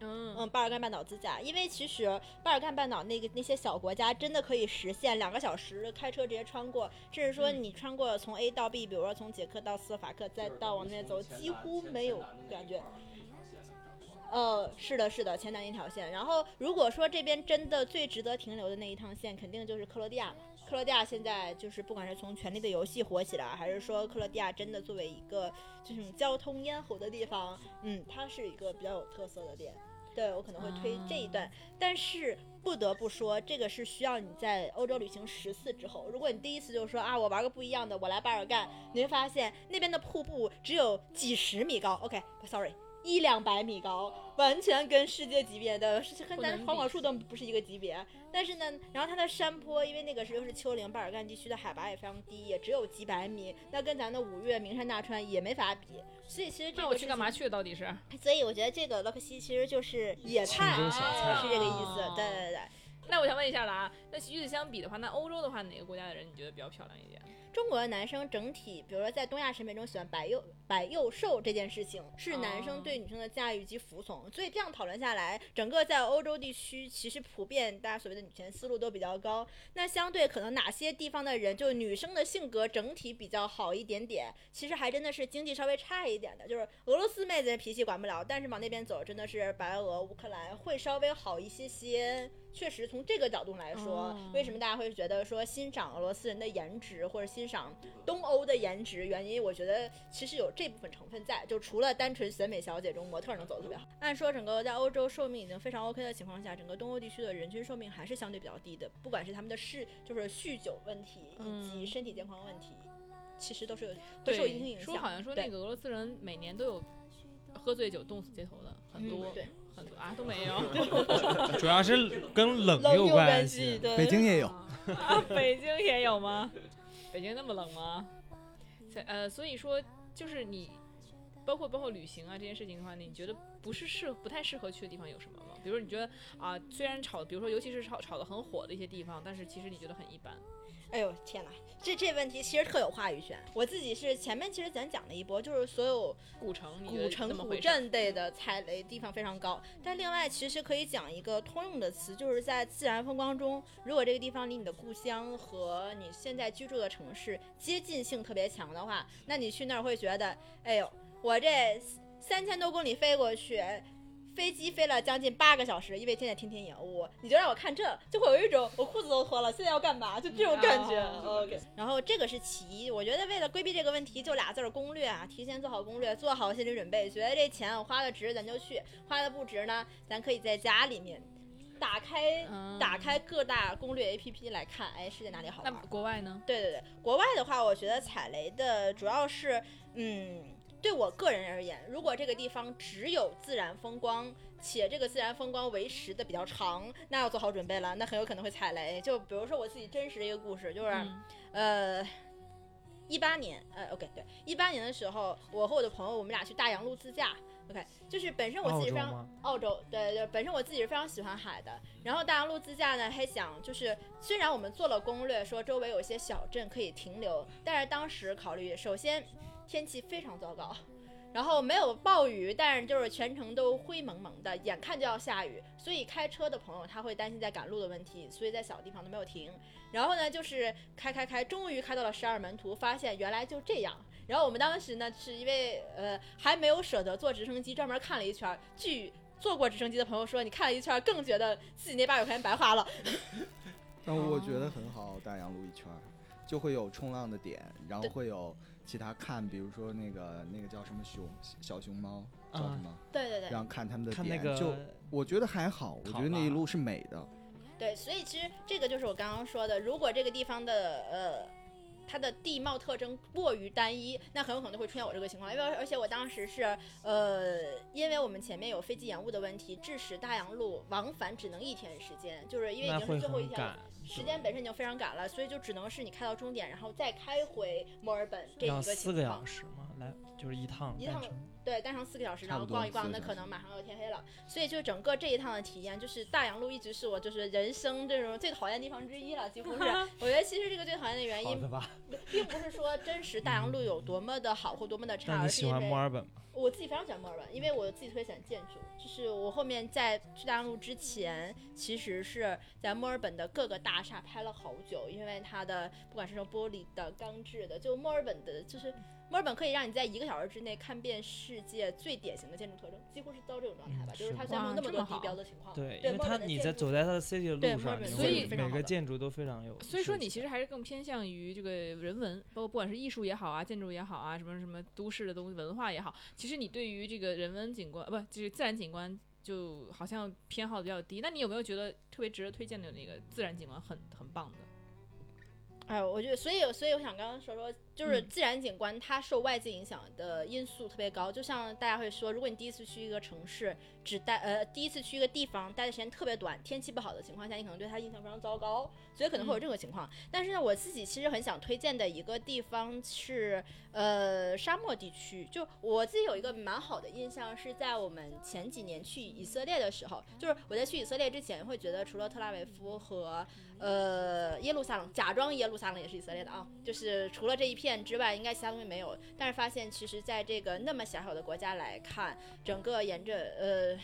嗯
嗯，巴尔干半岛自驾，因为其实巴尔干半岛那个那些小国家真的可以实现两个小时开车直接穿过，甚至说
嗯
你穿过从 A 到 B，比如说从捷克到斯洛伐克，再到往那边走，几乎没有感觉。呃，是的，是的，前南一条线。然后，如果说这边真的最值得停留的那一趟线，肯定就是克罗地亚嘛。克罗地亚现在就是不管是从《权力的游戏》火起来，还是说克罗地亚真的作为一个这种交通咽喉的地方，嗯，它是一个比较有特色的点。对我可能会推这一段，但是不得不说，这个是需要你在欧洲旅行十次之后。如果你第一次就说啊，我玩个不一样的，我来巴尔干，你会发现那边的瀑布只有几十米高，OK，sorry，、一两百米高，完全跟世界级别的，是跟咱黄果树都不是一个级别。但是呢，然后它的山坡，因为那个是又是丘陵，巴尔干地区的海拔也非常低，也只有几百米，那跟咱的五岳名山大川也没法比。所以其实这
我去干嘛？去到底是？
所以我觉得这个洛克西其实就是野菜是这个意思。对对对。
那我想问一下了啊，那与此相比的话，那欧洲的话，哪个国家的人你觉得比较漂亮一点？
中国的男生整体，比如说在东亚审美中喜欢白幼白幼瘦这件事情，是男生对女生的驾驭及服从。所以这样讨论下来，整个在欧洲地区，其实普遍大家所谓的女权思路都比较高。那相对可能哪些地方的人，就女生的性格整体比较好一点点，其实还真的是经济稍微差一点的。就是俄罗斯妹子脾气管不了，但是往那边走，真的是白俄、乌克兰会稍微好一些些。确实，从这个角度来说，
哦
为什么大家会觉得说欣赏俄罗斯人的颜值，或者欣赏东欧的颜值？原因我觉得其实有这部分成分在，就除了单纯选美小姐中模特能走得特别好。按说整个在欧洲寿命已经非常 OK 的情况下，整个东欧地区的人均寿命还是相对比较低的，不管是他们的嗜就是酗酒问题以及
嗯
身体健康问题，其实都是有会受一定影响。
说好像说那个俄罗斯人每年都有喝醉酒冻死街头的，很多、
嗯对
很多啊都没有。[LAUGHS]
主要是跟冷有
关
关
系，对，
北京也有，
啊，[LAUGHS] 北京也有吗？北京那么冷吗？在呃，所以说就是你，包括包括旅行啊这件事情的话，你觉得不是适不太适合去的地方有什么吗？比如说你觉得啊，虽然炒，比如说尤其是炒炒的很火的一些地方，但是其实你觉得很一般。
哎呦天哪，这这问题其实特有话语权。我自己是前面其实咱讲了一波，就是所有
古城，
古城、古？镇类的踩雷地方非常高。但另外其实可以讲一个通用的词，就是在自然风光中，如果这个地方离你的故乡和你现在居住的城市接近性特别强的话，那你去那儿会觉得，哎呦，我这三千多公里飞过去。飞机飞了将近八个小时，因为现在天天延误，你就让我看这，就会有一种我裤子都脱了，现在要干嘛？就这种感觉。
哦
OK，然后这个是其一，我觉得为了规避这个问题，就俩字儿攻略啊，提前做好攻略，做好心理准备。觉得这钱我花的值，咱就去；花的不值呢，咱可以在家里面打开、
嗯
打开各大攻略 APP 来看，哎，世界哪里好
那
玩？
国外呢？
对对对，国外的话，我觉得踩雷的主要是，嗯，对我个人而言，如果这个地方只有自然风光，且这个自然风光维持的比较长，那要做好准备了，那很有可能会踩雷。就比如说我自己真实的一个故事，就是，
嗯
呃。一八年，呃，OK，对，一八年的时候，我和我的朋友，我们俩去大洋路自驾。OK，就是本身我自己非常
澳洲？
澳洲，对对，本身我自己是非常喜欢海的。然后大洋路自驾呢，还想就是虽然我们做了攻略，说周围有一些小镇可以停留，但是当时考虑，首先天气非常糟糕，然后没有暴雨，但是就是全程都灰蒙蒙的，眼看就要下雨，所以开车的朋友他会担心在赶路的问题，所以在小地方都没有停。然后呢，就是开开开，终于开到了十二门徒，发现原来就这样。然后我们当时呢，是因为呃还没有舍得坐直升机，专门看了一圈儿。据坐过直升机的朋友说，你看了一圈儿，更觉得自己那八百块钱白花了。[LAUGHS]
但我觉得很好，大洋路一圈儿就会有冲浪的点，然后会有其他看，比如说那个那个叫什么熊小熊猫叫
啊
什么，
对对对
然后看他们的点，
看那个
就我觉得还好，我觉得那一路是美的。
对，所以其实这个就是我刚刚说的，如果这个地方的呃。它的地貌特征过于单一，那很有可能会出现我这个情况。因为而且我当时是呃，因为我们前面有飞机延误的问题，致使大洋路往返只能一天时间，就是因为已经
会
是最后一天了
赶，，
时间本身已经非常赶了，所以就只能是你开到终点，然后再开回墨尔本这一个
要四个
情况
小。时吗，来就是一趟
一趟。对，单程四个小时，然后逛一逛，那可能马上要天黑了。所以就整个这一趟的体验，就是大洋路一直是我就是人生这种最讨厌的地方之一了，几乎是。[LAUGHS] 我觉得其实这个最讨厌的原因？并不是说真实大洋路有多么的好或多么的差，而是因为
墨尔本吗？
我自己非常喜欢墨尔本，因为我自己特别喜欢建筑。就是我后面在去大洋路之前，其实是在墨尔本的各个大厦拍了好久，因为它的不管是那种玻璃的、钢制的，就墨尔本的，就是墨尔本可以让你在一个小时之内看遍世界最典型的建筑特征，几乎是到这种状态吧。
嗯
就是它
是
虽然没有那么多地标的情况，
对，因为它你在走在它的 city 的路
所以
每个建筑都非常有。
所以说你其实还是更偏向于这个人文，包括不管是艺术也好啊，建筑也好啊，什么什么都市的东西文化也好，其实你对于这个人文景观不就是自然景观，就好像偏好的比较低。那你有没有觉得特别值得推荐的那个自然景观很很棒的？
哎，我觉得，所以所以我想刚刚说说就是
嗯
自然景观，它受外界影响的因素特别高。就像大家会说，如果你第一次去一个城市，只待呃第一次去一个地方待的时间特别短，天气不好的情况下，你可能对它印象非常糟糕，所以可能会有这个情况。但是呢，我自己其实很想推荐的一个地方是呃沙漠地区。就我自己有一个蛮好的印象，是在我们前几年去以色列的时候，就是我在去以色列之前会觉得，除了特拉维夫和呃，耶路撒冷，假装耶路撒冷也是以色列的啊，就是除了这一片之外，应该其他东西没有。但是发现，其实在这个那么狭小的国家来看，整个沿着呃。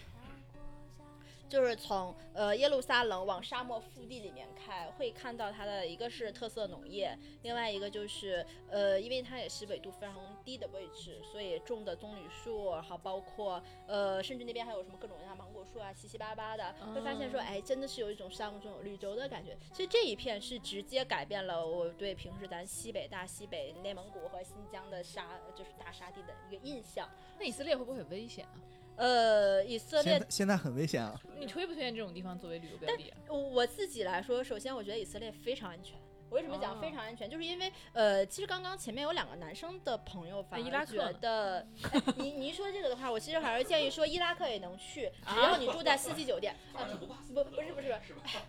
就是从呃耶路撒冷往沙漠腹地里面开，会看到它的一个是特色农业，另外一个就是呃，因为它也是纬度非常低的位置，所以种的棕榈树，然后包括呃，甚至那边还有什么各种各样芒果树啊，七七八八的，会发现说，
哦
哎，真的是有一种沙漠中有绿洲的感觉。其实这一片是直接改变了我对平时咱西北、大西北、内蒙古和新疆的沙，就是大沙地的一个印象。
那以色列会不会很危险啊？
呃，以色列
现在现在很危险啊！
你推不推荐这种地方作为旅游标的啊？
我自己来说，首先我觉得以色列非常安全。我为什么讲
哦
非常安全？就是因为呃，其实刚刚前面有两个男生的朋友反
伊拉克
而觉得，哎你你一说这个的话，我其实还是建议说伊拉克也能去，只
啊
要你住在四季酒店。啊，不不是不是，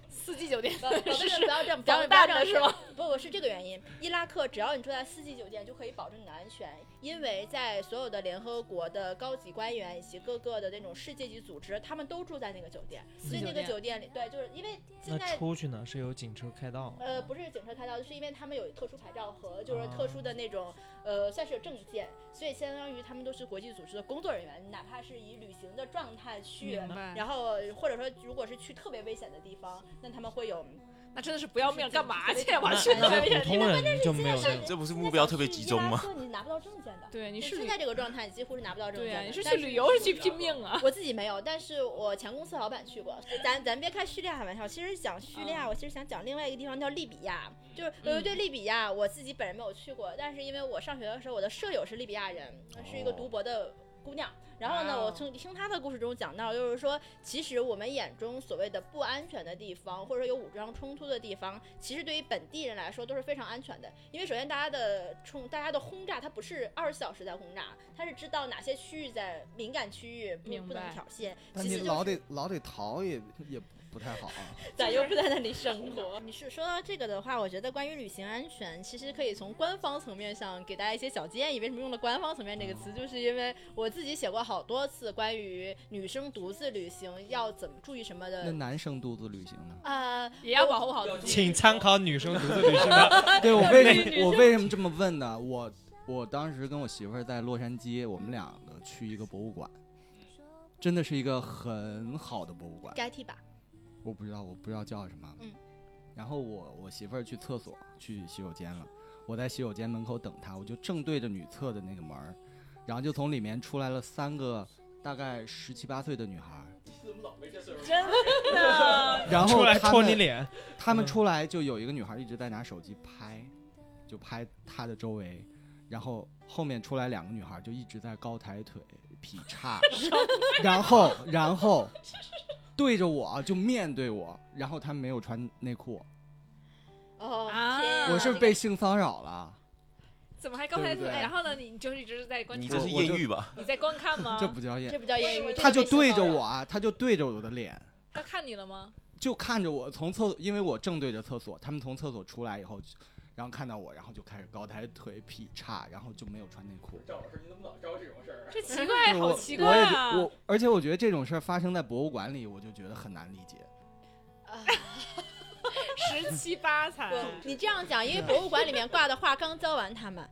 四季酒店
不不 [LAUGHS] 是不要这样，不要这样
是吗？
不不是这个原因，伊拉克只要你住在四季酒店，就可以保证你的安全，因为在所有的联合国的高级官员以及各个的那种世界级组织，他们都住在那个酒店，所以那个
酒店
里，对，就是因为现在
出去呢是有警车开道，
呃，不是警车开道，是因为他们有特殊牌照和就是
哦
特殊的那种、呃，算是有证件，所以相当于他们都是国际组织的工作人员，哪怕是以旅行的状态去。然后或者说如果是去特别危险的地方，那他们会有
那真的是不要命干嘛去？
那
我去
那
那边
普通人就没有这
不是目标特别集中吗？
你拿不到证件的。
对，你是
现在这个状态，你几乎是拿不到证件的。
你是去旅游是去拼命啊？
我自己没有，但是我前公司老板去过。咱咱别开叙利亚玩笑，其实讲叙利亚，我其实想讲另外一个地方叫利比亚。就是对利比亚，我自己本人没有去过，但是因为我上学的时候，我的舍友是利比亚人，是一个读博的姑娘。然后呢，我从听她的故事中讲到，就是说，其实我们眼中所谓的不安全的地方，或者说有武装冲突的地方，其实对于本地人来说都是非常安全的。因为首先大家的冲，大家的轰炸，它不是二十四小时在轰炸，它是知道哪些区域在敏感区域不不能挑衅。
但
其实就是
你老得老得逃也也不太好啊。[LAUGHS]
咱又不在那里生活。[LAUGHS] 你是说到这个的话，我觉得关于旅行安全，其实可以从官方层面上给大家一些小建议。为什么用了官方层面这个词？就是因为我自己写过好多次关于女生独自旅行要怎么注意什么的那。
男生独自旅行呢？
呃，
也要保护好自己。
请参考女生独自旅行的。[LAUGHS]
对我为什么我为什么这么问呢？我我当时跟我媳妇儿在洛杉矶，我们两个去一个博物馆，真的是一个很好的博物馆。
该替吧。
我不知道，我不知道叫什么。
嗯。
然后我我媳妇儿去厕所去洗手间了，我在洗手间门口等她，我就正对着女厕的那个门儿，然后就从里面出来了三个大概十七八岁的女孩儿，
真的，
然后
出来戳你脸，
他们
嗯
出来就有一个女孩一直在拿手机拍，就拍她的周围，然后后面出来两个女孩就一直在高抬腿劈叉，[LAUGHS] 然后然后 [LAUGHS] 对着我就面对我，然后他没有穿内裤，
哦，
啊
天啊
我是被性骚扰了，
怎么还刚才
对不对
然后呢？你就是一直在观
你
察
这是艳遇吧？
你在观看吗？
这不叫艳
这，不叫艳遇，
他就对着我，啊，他就对着我的脸。
他看你了吗？
就看着我从厕，因为我正对着厕所，他们从厕所出来以后，然后看到我，然后就开始高抬腿劈叉，然后就没有穿内裤。
赵老师，你怎么老招这种事儿啊？
这奇怪，好奇怪
我也
啊！
我，而且我觉得这种事儿发生在博物馆里，我就觉得很难理解。
啊 [LAUGHS]
十七八才，
你这样讲，因为博物馆里面挂的画刚教完他们。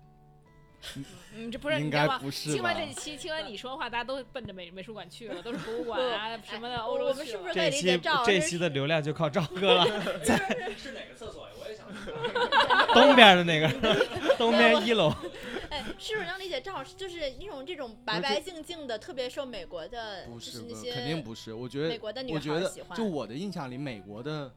[LAUGHS]
嗯，这不是
应
你知道吗？
该不是
听完这？期，听完你说的话，大家都奔着美美术馆去了，都是博物馆啊什么的，欧
我
洲
我们是不是可
这期
以理解赵老师
这期的流量就靠赵哥了，[LAUGHS]
是哪个厕所呀？[LAUGHS]
东边的那个，[LAUGHS] 东边一楼。[LAUGHS]
哎，是不是能理解赵老师就是那种这种白白净净的，特别受美国的，
不
是是那些
肯定不是。我觉得，
美国的女
我觉得
孩喜欢。
就我的印象里，美国的，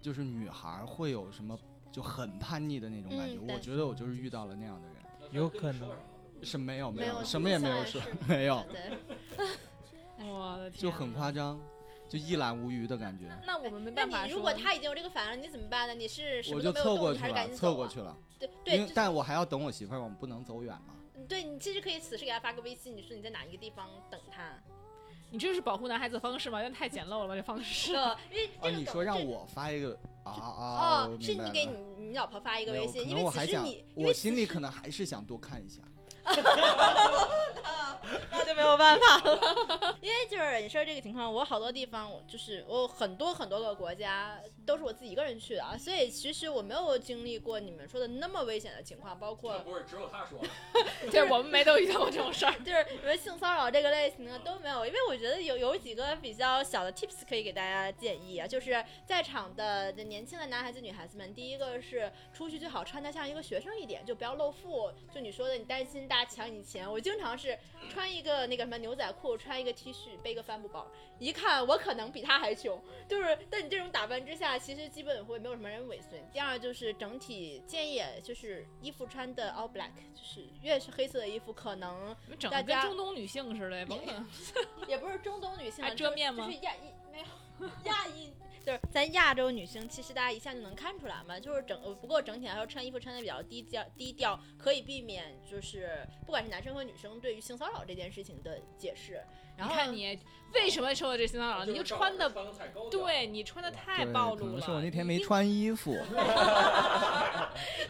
就是女孩会有什么就很叛逆的那种感觉。
嗯
我觉得我就是遇到了那样的人，
有可能
是没有
没有
有什么也没有说
是，
没有，
对，
我的天，
就很夸张。就一览无余的感觉。
那我们没办法说。
你如果他已经有这个反应了，你怎么办呢？你是什
我
么都没有动，
就凑过去
你还是赶，紧走啊？
凑过去了，
对
因
对
为，但我还要等我媳妇儿，我们不能走远嘛。
对你其实可以此时给他发个微信，你说你在哪一个地方等他。
你这是保护男孩子的方式吗？有点太简陋了吧，这方式。
哦，因为
啊，你说让我发一个啊啊？
哦，是你给你你老婆发一个微信，因为
我还想
时你，因
我
为
心里可能还是想多看一下。
那就没有办法了。因为就是你说这个情况，我好多地方，我就是我很多很多个国家都是我自己一个人去的啊，所以其实我没有经历过你们说的那么危险的情况，包括
不是只有他说 [LAUGHS] 就
是，我们没都遇到过这种事儿。
就是什么性骚扰这个类型的都没有，因为我觉得有有几个比较小的 tips 可以给大家建议啊，就是在场的年轻的男孩子、女孩子们，第一个是出去最好穿的像一个学生一点，就不要露腹。就你说的，你担心大家抢你钱，我经常是穿一个那个什么牛仔裤，穿一个 T 恤，背个帆布包，一看我可能比他还穷。就是在你这种打扮之下，其实基本会没有什么人尾随。第二就是整体建议就是衣服穿的 all black，就是越是黑色的衣服，可能大家
中东女性似的，甭管。
也不是中东女性啊，[LAUGHS]
还遮面吗
就是亚裔没有亚裔，就是咱亚洲女性，其实大家一下就能看出来嘛。就是整，呃不过整体来说穿衣服穿的比较低调，低调可以避免就是不管是男生和女生对于性骚扰这件事情的解释。然后
你看你为什么受到这性骚扰？你就穿的，对你穿的太，暴露了。
可能是我那天没穿衣服。[LAUGHS]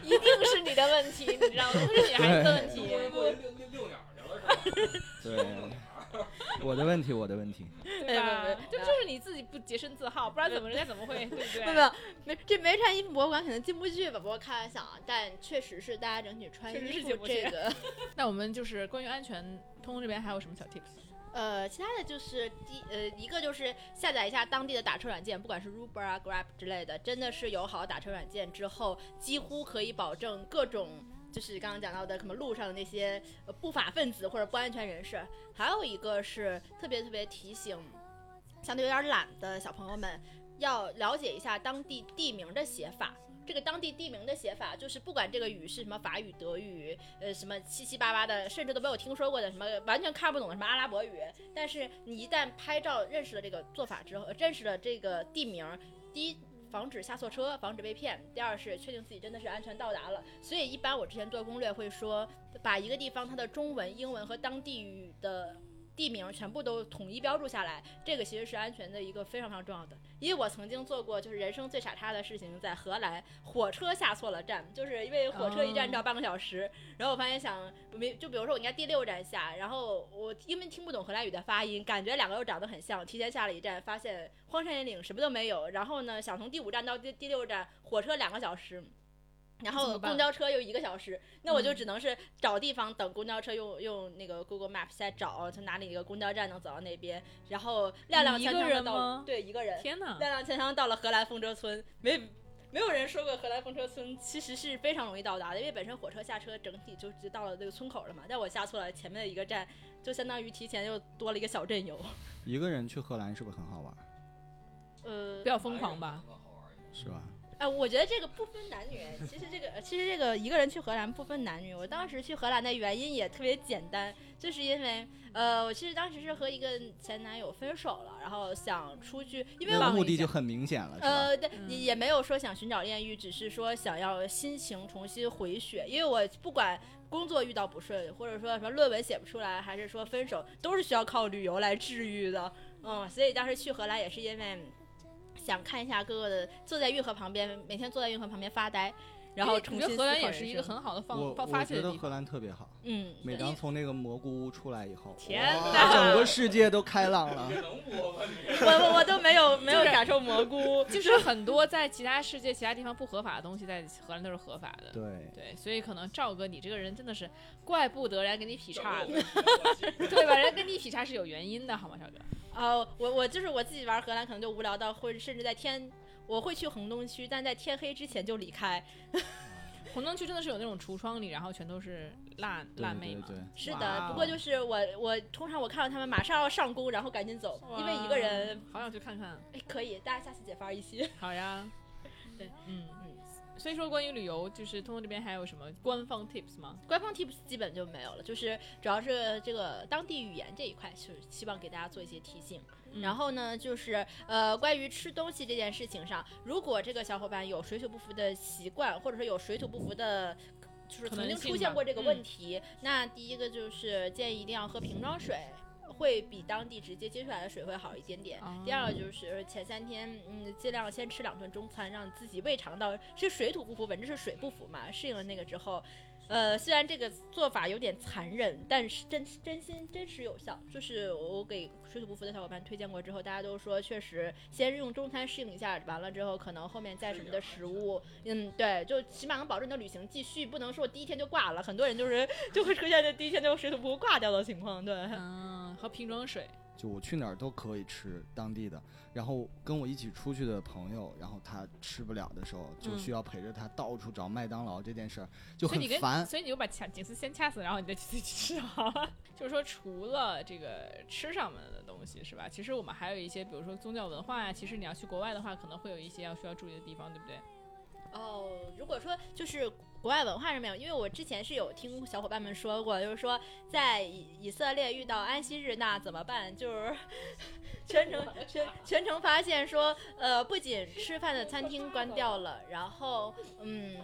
一定是你的问题，你知道吗？不是女孩子的问题。
对，我的问题，我的问题。
对吧
哎？
就就是你自己不洁身自好，不然怎么人家怎么会对不对？[LAUGHS]
没有没这没穿衣服博物馆可能进不去吧，不过开玩笑啊。但确实是大家整体穿衣服
是进不去
这个。[LAUGHS]
那我们就是关于安全，通通这边还有什么小 tips？
呃，其他的就是第呃一个就是下载一下当地的打车软件，不管是 Uber 啊、Grab 之类的，真的是有好打车软件之后，几乎可以保证各种就是刚刚讲到的什么路上的那些呃不法分子或者不安全人士。还有一个是特别特别提醒相对有点懒的小朋友们，要了解一下当地地名的写法。这个当地地名的写法，就是不管这个语是什么法语、德语，呃，什么七七八八的，甚至都没有听说过的，什么完全看不懂的什么阿拉伯语。但是你一旦拍照认识了这个做法之后，认识了这个地名，第一。防止下错车，防止被骗；第二是确定自己真的是安全到达了。所以一般我之前做攻略会说，把一个地方它的中文、英文和当地语的地名全部都统一标注下来，这个其实是安全的一个非常非常重要的。因为我曾经做过就是人生最傻叉的事情，在荷兰火车下错了站，就是因为火车一站只要半个小时，然后我发现想没就比如说我应该第六站下，然后我因为听不懂荷兰语的发音，感觉两个又长得很像，提前下了一站，发现荒山野岭什么都没有，然后呢想从第五站到第第六站，火车两个小时。然后公交车又一个小时，那我就
嗯
只能是找地方等公交车用，用那个 Google Map 再找从哪里一个公交站能走到那边，然后踉踉跄跄的到对一个人，
天哪！
踉踉跄跄到了荷兰风车村，没没有人说过荷兰风车村其实是非常容易到达的，因为本身火车下车整体就就到了这个村口了嘛，但我下错了前面的一个站，就相当于提前又多了一个小镇游。
一个人去荷兰是不是很好玩？
呃
比，较疯狂吧？
是吧？
哎，我觉得这个不分男女，其实这个其实这个一个人去荷兰不分男女。我当时去荷兰的原因也特别简单，就是因为呃，我其实当时是和一个前男友分手了，然后想出去，因为我
目的就很明显了，
呃，对，
嗯
也也没有说想寻找艳遇，只是说想要心情重新回血。因为我不管工作遇到不顺，或者说什么论文写不出来，还是说分手，都是需要靠旅游来治愈的。嗯，所以当时去荷兰也是因为想看一下哥哥的，坐在运河旁边，每天坐在运河旁边发呆，然后
我觉得荷兰也是一个很好的
我
放放发
我觉得荷
泄的地方。
兰特别好，
嗯，
每当从那个蘑菇屋出来以后，
天
哇
哪
整个世界都开朗了。
能播吗？你 [LAUGHS]
我我我都没有没有感受蘑菇，[LAUGHS]
就是很多在其他世界、其他地方不合法的东西，在荷兰都是合法的。
对，
对，所以可能赵哥你这个人真的是怪不得人家给你劈叉的，对吧？人家跟你劈叉是有原因的，好吗，赵哥？
哦，我我就是我自己玩荷兰，可能就无聊到会甚至在天，我会去恒东区，但在天黑之前就离开。[LAUGHS]
红灯区真的是有那种橱窗里，然后全都是辣辣妹嘛。
对对
哇
是的，
哦
不过就是我我通常我看到他们马上要上工，然后赶紧走，因为一个人
好想去看看。
哎可以，大家下次解发一期。
好呀，
对，
嗯嗯。所以说，关于旅游，就是通通这边还有什么官方 tips 吗？
官方 tips 基本就没有了，就是主要是这个当地语言这一块，是希望给大家做一些提醒。然后呢，就是呃，关于吃东西这件事情上，如果这个小伙伴有水土不服的习惯，或者说有水土不服的。就是曾经出现过这个
嗯
问题，那第一个就是建议一定要喝瓶装水，会比当地直接接出来的水会好一点点。第二个就是前三天，嗯，尽量先吃两顿中餐，让自己胃肠道是水土不服，本质是水不服嘛。适应了那个之后，呃，虽然这个做法有点残忍，但是真真心真实有效。就是我给水土不服的小伙伴推荐过之后，大家都说确实先用中餐适应一下，完了之后可能后面再什么的食物，嗯，对，就起码能保证你的旅行继续，不能说我第一天就挂了。很多人就是就会出现这第一天就水土不服挂掉的情况，对。
嗯，喝瓶装水，
就我去哪儿都可以吃当地的，然后跟我一起出去的朋友，然后他吃不了的时候，就
嗯
需要陪着他到处找麦当劳这件事儿就
所以你跟
很烦。
所以你就把卡景思先掐死，然后你再自己吃好了。[LAUGHS] 就是说，除了这个吃上面的东西是吧？其实我们还有一些，比如说宗教文化呀。其实你要去国外的话，可能会有一些要需要注意的地方，对不对？
哦，如果说就是国外文化上面，因为我之前是有听小伙伴们说过，就是说在以以色列遇到安息日那怎么办？就是全程全全程发现说，呃，不仅吃饭的餐厅关掉了，然后嗯。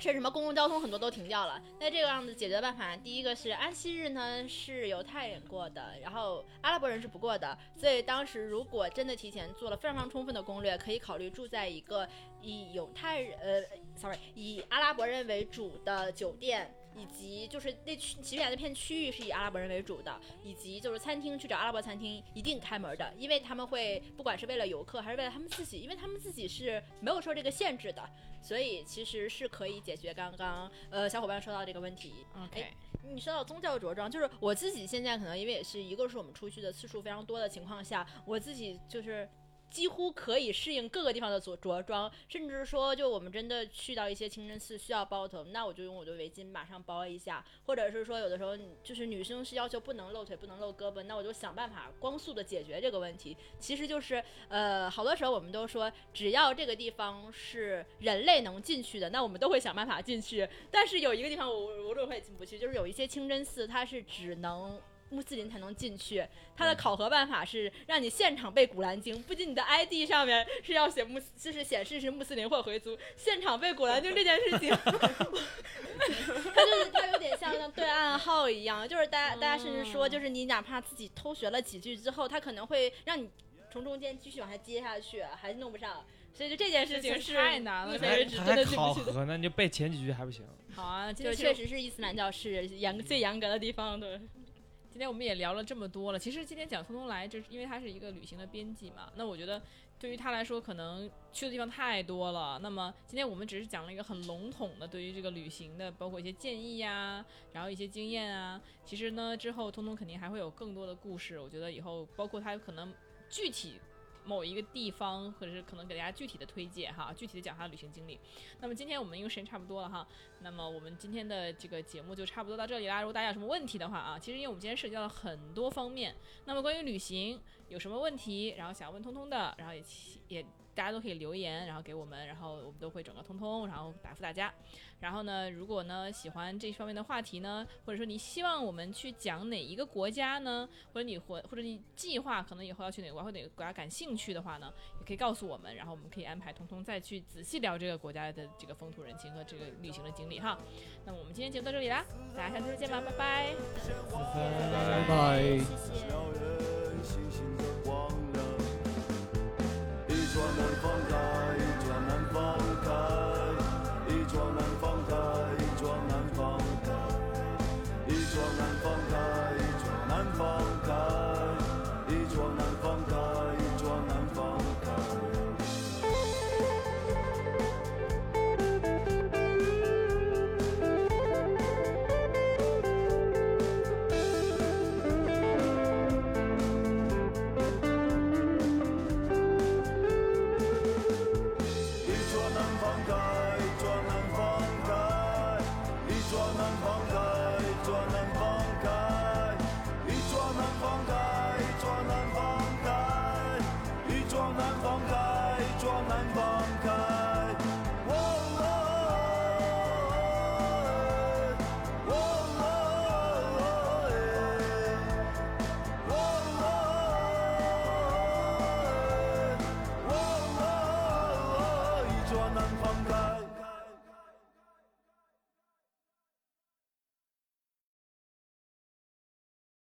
是什么公共交通很多都停掉了？那这个样子解决办法，第一个是安息日呢是犹太人过的，然后阿拉伯人是不过的，所以当时如果真的提前做了非常非常充分的攻略，可以考虑住在一个以犹太人呃，sorry，以阿拉伯人为主的酒店，以及就是那区起点那片区域是以阿拉伯人为主的，以及就是餐厅去找阿拉伯餐厅一定开门的，因为他们会不管是为了游客还是为了他们自己，因为他们自己是没有受这个限制的，所以其实是可以解决刚刚呃小伙伴说到这个问题。
OK，
你说到宗教着装，就是我自己现在可能因为也是一个是我们出去的次数非常多的情况下，我自己就是。几乎可以适应各个地方的着着装，甚至说，就我们真的去到一些清真寺需要包头，那我就用我的围巾马上包一下，或者是说，有的时候就是女生是要求不能露腿、不能露胳膊，那我就想办法光速的解决这个问题。其实就是，呃，好多时候我们都说，只要这个地方是人类能进去的，那我们都会想办法进去。但是有一个地方我我我会进不去，就是有一些清真寺，它是只能。穆斯林才能进去，它的考核办法是让你现场背古兰经，不仅你的 ID 上面是要写穆，就是显示是穆斯林或回族，现场背古兰经这件事情，[LAUGHS] 它就是它有点像像对暗号一样，就是大家大家甚至说，就是你哪怕自己偷学了几句之后，它可能会让你从中间继续往下接下去，还是弄不上。所以就这件事情是
太难了
还
的进不去的。
考核呢，你就背前几句还不行？
好啊，今
就确实是伊斯兰教是严最严格的地方，对。
今天我们也聊了这么多了，其实今天讲通通来，就是因为他是一个旅行的编辑嘛。那我觉得对于他来说，可能去的地方太多了。那么今天我们只是讲了一个很笼统的对于这个旅行的，包括一些建议呀，然后一些经验啊。其实呢，之后通通肯定还会有更多的故事。我觉得以后包括他可能具体。某一个地方，或者是可能给大家具体的推荐哈，具体的讲他的旅行经历。那么今天我们因为时间差不多了哈，那么我们今天的这个节目就差不多到这里啦。如果大家有什么问题的话啊，其实因为我们今天涉及到了很多方面，那么关于旅行有什么问题，然后想要问通通的，然后也也大家都可以留言，然后给我们，然后我们都会整个通通，然后答复大家。然后呢，如果呢喜欢这方面的话题呢，或者说你希望我们去讲哪一个国家呢，或者你或或者你计划可能以后要去哪个国家或哪个国家感兴趣的话呢，也可以告诉我们，然后我们可以安排通通再去仔细聊这个国家的这个风土人情和这个旅行的经历哈。那么我们今天节目到这里啦，大家下次再见吧，拜拜。
拜拜。
谢谢。
一桩难放开，一桩难放开，一桩难
放开，一桩难放开，一桩难放开，一难放开。